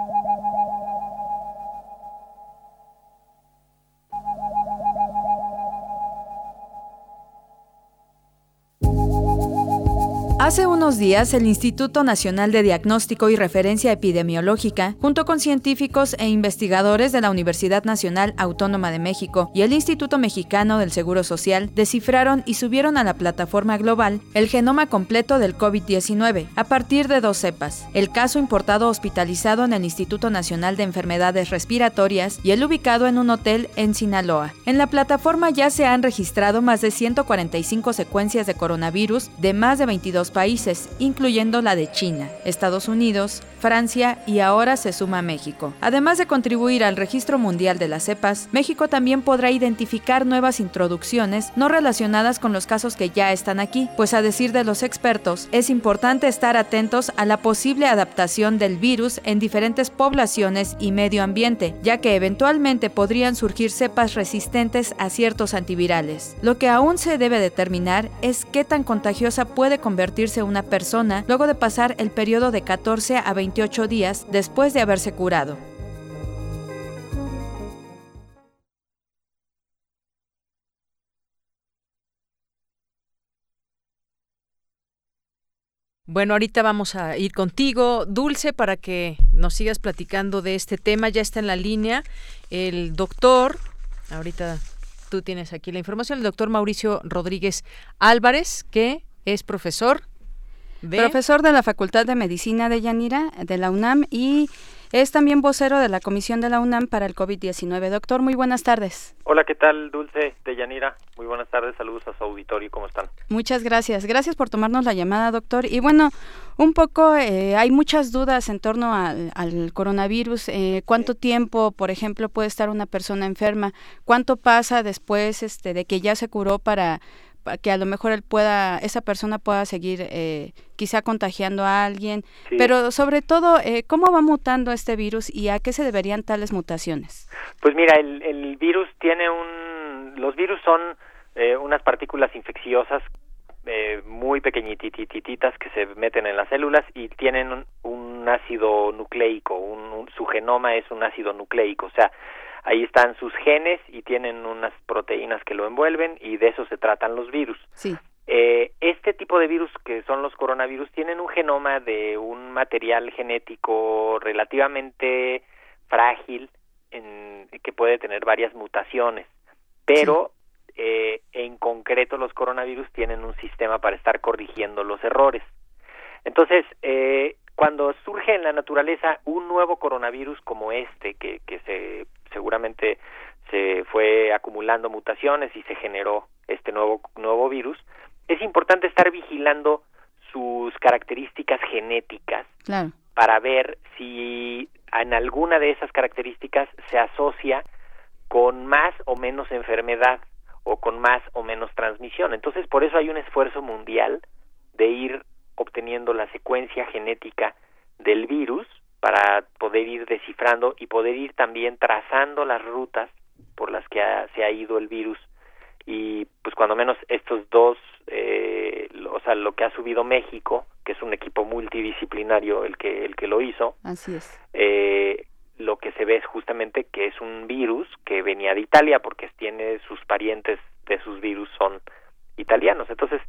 Hace unos días, el Instituto Nacional de Diagnóstico y Referencia Epidemiológica, junto con científicos e investigadores de la Universidad Nacional Autónoma de México y el Instituto Mexicano del Seguro Social, descifraron y subieron a la plataforma global el genoma completo del COVID-19 a partir de dos cepas, el caso importado hospitalizado en el Instituto Nacional de Enfermedades Respiratorias y el ubicado en un hotel en Sinaloa. En la plataforma ya se han registrado más de 145 secuencias de coronavirus de más de 22 países, incluyendo la de China, Estados Unidos, Francia y ahora se suma México. Además de contribuir al registro mundial de las cepas, México también podrá identificar nuevas introducciones no relacionadas con los casos que ya están aquí, pues a decir de los expertos, es importante estar atentos a la posible adaptación del virus en diferentes poblaciones y medio ambiente, ya que eventualmente podrían surgir cepas resistentes a ciertos antivirales. Lo que aún se debe determinar es qué tan contagiosa puede convertirse una persona luego de pasar el periodo de 14 a 20 28 días después de haberse curado. Bueno, ahorita vamos a ir contigo, Dulce, para que nos sigas platicando de este tema. Ya está en la línea el doctor, ahorita tú tienes aquí la información, el doctor Mauricio Rodríguez Álvarez, que es profesor Profesor de la Facultad de Medicina de Yanira, de la UNAM, y Es también vocero de la Comisión de la UNAM para el COVID-19. Doctor, muy buenas tardes. Hola, ¿qué tal, Dulce de Yanira? Muy buenas tardes, saludos a su auditorio, ¿cómo están? Muchas gracias. Gracias por tomarnos la llamada, doctor. Y bueno, un poco, eh, hay muchas dudas en torno al, coronavirus. Eh, ¿Cuánto tiempo, por ejemplo, puede estar una persona enferma? ¿Cuánto pasa después este, de que ya se curó para que a lo mejor él pueda, esa persona pueda seguir eh, quizá contagiando a alguien, pero sobre todo, eh, ¿cómo va mutando este virus y a qué se deberían tales mutaciones? Pues mira, el, el virus tiene un, los virus son eh, unas partículas infecciosas eh, muy pequeñitititas que se meten en las células y tienen un, ácido nucleico, un, su genoma es un ácido nucleico, o sea, ahí están sus genes y tienen unas proteínas que lo envuelven y de eso se tratan los virus. Sí. Eh, este tipo de virus que son los coronavirus tienen un genoma de un material genético relativamente frágil en, que puede tener varias mutaciones, pero eh, en concreto los coronavirus tienen un sistema para estar corrigiendo los errores. Entonces, eh, cuando surge en la naturaleza un nuevo coronavirus como este, que, que se seguramente se fue acumulando mutaciones y se generó este nuevo nuevo virus, es importante estar vigilando sus características genéticas para ver si en alguna de esas características se asocia con más o menos enfermedad o con más o menos transmisión. Entonces, por eso hay un esfuerzo mundial de ir obteniendo la secuencia genética del virus para poder ir descifrando y poder ir también trazando las rutas por las que se ha ido el virus. Y pues cuando menos estos dos eh, o sea lo que ha subido México que es un equipo multidisciplinario el que el que lo hizo así es. eh, lo que se ve es justamente que es un virus que venía de Italia porque tiene sus parientes de sus virus son italianos entonces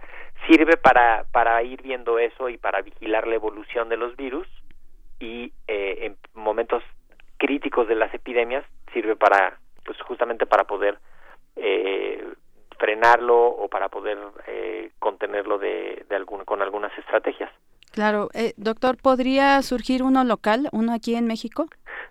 sirve para para ir viendo eso y para vigilar la evolución de los virus y eh, en momentos críticos de las epidemias sirve para pues justamente para poder eh, frenarlo o para poder eh, contenerlo de, de algún, con algunas estrategias. Claro, eh, doctor, ¿podría surgir uno local, uno aquí en México?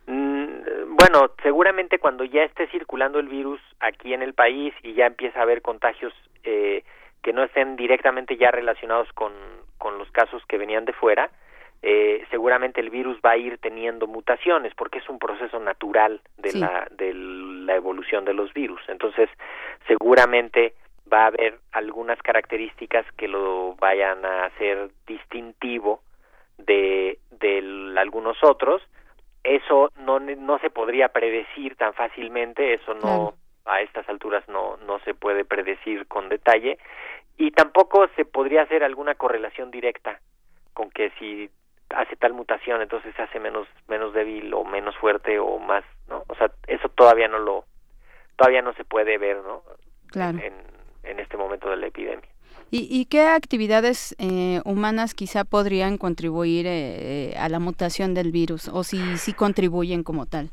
Mm, bueno, seguramente cuando ya esté circulando el virus aquí en el país y ya empieza a haber contagios eh, que no estén directamente ya relacionados con, con los casos que venían de fuera, eh, seguramente el virus va a ir teniendo mutaciones porque es un proceso natural de la de la evolución de los virus. Entonces seguramente va a haber algunas características que lo vayan a hacer distintivo de de algunos otros eso no no se podría predecir tan fácilmente eso no a estas alturas no no se puede predecir con detalle y tampoco se podría hacer alguna correlación directa con que si hace tal mutación, entonces se hace menos menos débil o menos fuerte o más, ¿no? O sea, eso todavía no lo todavía no se puede ver, ¿no? Claro. En, en este momento de la epidemia. ¿Y, y qué actividades eh, humanas quizá podrían contribuir eh, a la mutación del virus o si si contribuyen como tal?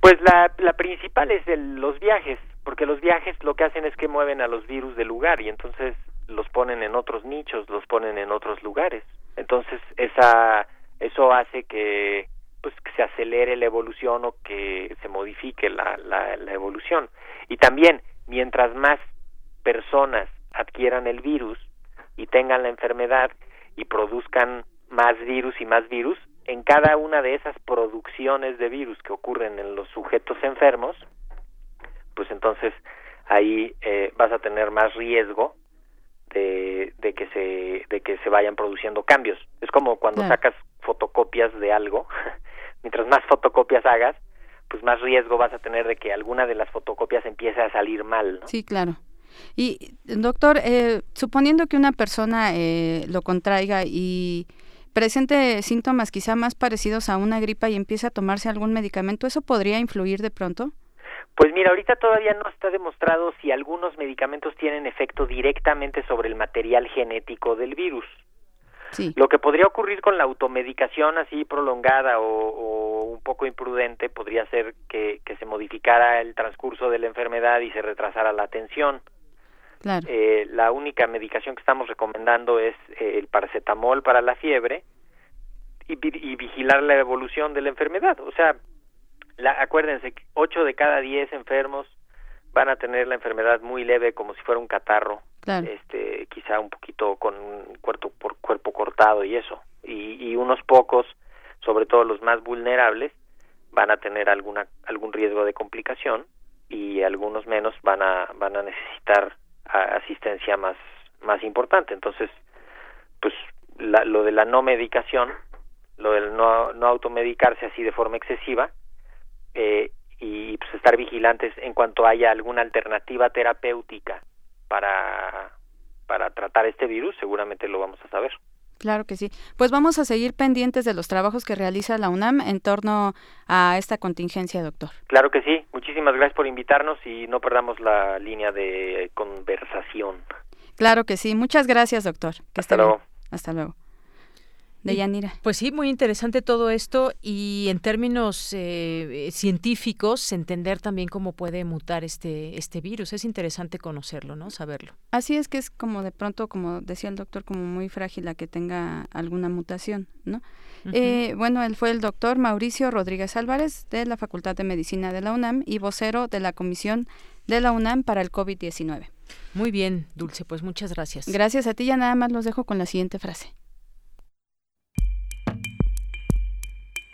Pues la, la principal es el, los viajes, porque los viajes lo que hacen es que mueven a los virus del lugar y entonces los ponen en otros nichos, los ponen en otros lugares. Entonces esa eso hace que pues que se acelere la evolución o que se modifique la, la, la evolución y también mientras más personas adquieran el virus y tengan la enfermedad y produzcan más virus y más virus en cada una de esas producciones de virus que ocurren en los sujetos enfermos pues entonces ahí eh, vas a tener más riesgo de, de que se de que se vayan produciendo cambios es como cuando sacas fotocopias de algo, *laughs* mientras más fotocopias hagas, pues más riesgo vas a tener de que alguna de las fotocopias empiece a salir mal. Sí, claro. Y, doctor, eh, suponiendo que una persona eh, lo contraiga y presente síntomas quizá más parecidos a una gripa y empiece a tomarse algún medicamento, ¿eso podría influir de pronto? Pues mira, ahorita todavía no está demostrado si algunos medicamentos tienen efecto directamente sobre el material genético del virus. Lo que podría ocurrir con la automedicación así prolongada o, un poco imprudente podría ser que, se modificara el transcurso de la enfermedad y se retrasara la atención. Eh, la única medicación que estamos recomendando es eh, el paracetamol para la fiebre y, vigilar la evolución de la enfermedad. O sea, la, acuérdense, 8 de cada 10 enfermos van a tener la enfermedad muy leve como si fuera un catarro, este quizá un poquito con un cuerpo por cuerpo cortado y eso, y, y unos pocos, sobre todo los más vulnerables, van a tener alguna algún riesgo de complicación y algunos menos van a van a necesitar asistencia más más importante. Entonces, pues lo de la no medicación, lo del no, no automedicarse así de forma excesiva eh, y pues estar vigilantes en cuanto haya alguna alternativa terapéutica para para tratar este virus, seguramente lo vamos a saber. Claro que sí. Pues vamos a seguir pendientes de los trabajos que realiza la UNAM en torno a esta contingencia, doctor. Claro que sí. Muchísimas gracias por invitarnos y no perdamos la línea de conversación. Claro que sí. Muchas gracias, doctor. Que Hasta luego. Hasta luego. De Yanira. Pues sí, muy interesante todo esto y en términos eh, científicos entender también cómo puede mutar este este virus. Es interesante conocerlo, ¿no? Saberlo. Así es que es como de pronto, como decía el doctor, como muy frágil a que tenga alguna mutación, ¿no? eh, bueno, él fue el doctor Mauricio Rodríguez Álvarez de la Facultad de Medicina de la UNAM y vocero de la Comisión de la UNAM para el COVID-19. Muy bien, Dulce, pues muchas gracias. Gracias a ti, ya nada más los dejo con la siguiente frase.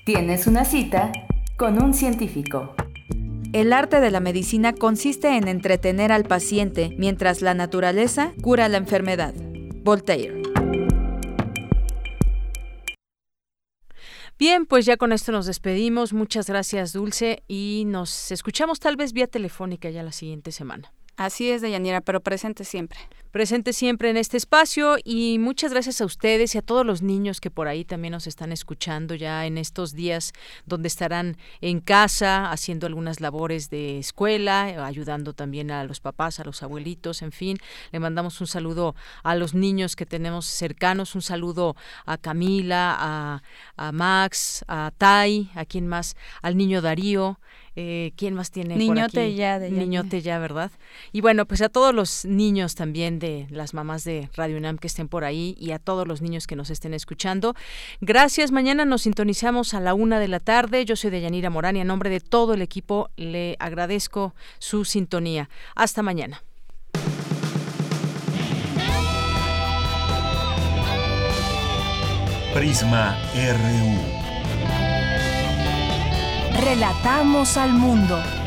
Tienes una cita con un científico. El arte de la medicina consiste en entretener al paciente mientras la naturaleza cura la enfermedad. Voltaire. Bien, pues ya con esto nos despedimos. Muchas gracias, Dulce, y nos escuchamos tal vez vía telefónica ya la siguiente semana. Así es, Deyanira, pero presente siempre. Presente siempre en este espacio y muchas gracias a ustedes y a todos los niños que por ahí también nos están escuchando ya en estos días donde estarán en casa haciendo algunas labores de escuela, ayudando también a los papás, a los abuelitos, en fin. Le mandamos un saludo a los niños que tenemos cercanos, un saludo a Camila, a, a Max, a Tai, a quien más, al niño Darío. Eh, ¿Quién más tiene Niñote por aquí? ya. De Niñote ya, ¿verdad? Y bueno, pues a todos los niños también de las mamás de Radio UNAM que estén por ahí y a todos los niños que nos estén escuchando. Gracias. Mañana nos sintonizamos a la una de la tarde. Yo soy Deyanira Morán y a nombre de todo el equipo le agradezco su sintonía. Hasta mañana. Prisma RU. Relatamos al mundo.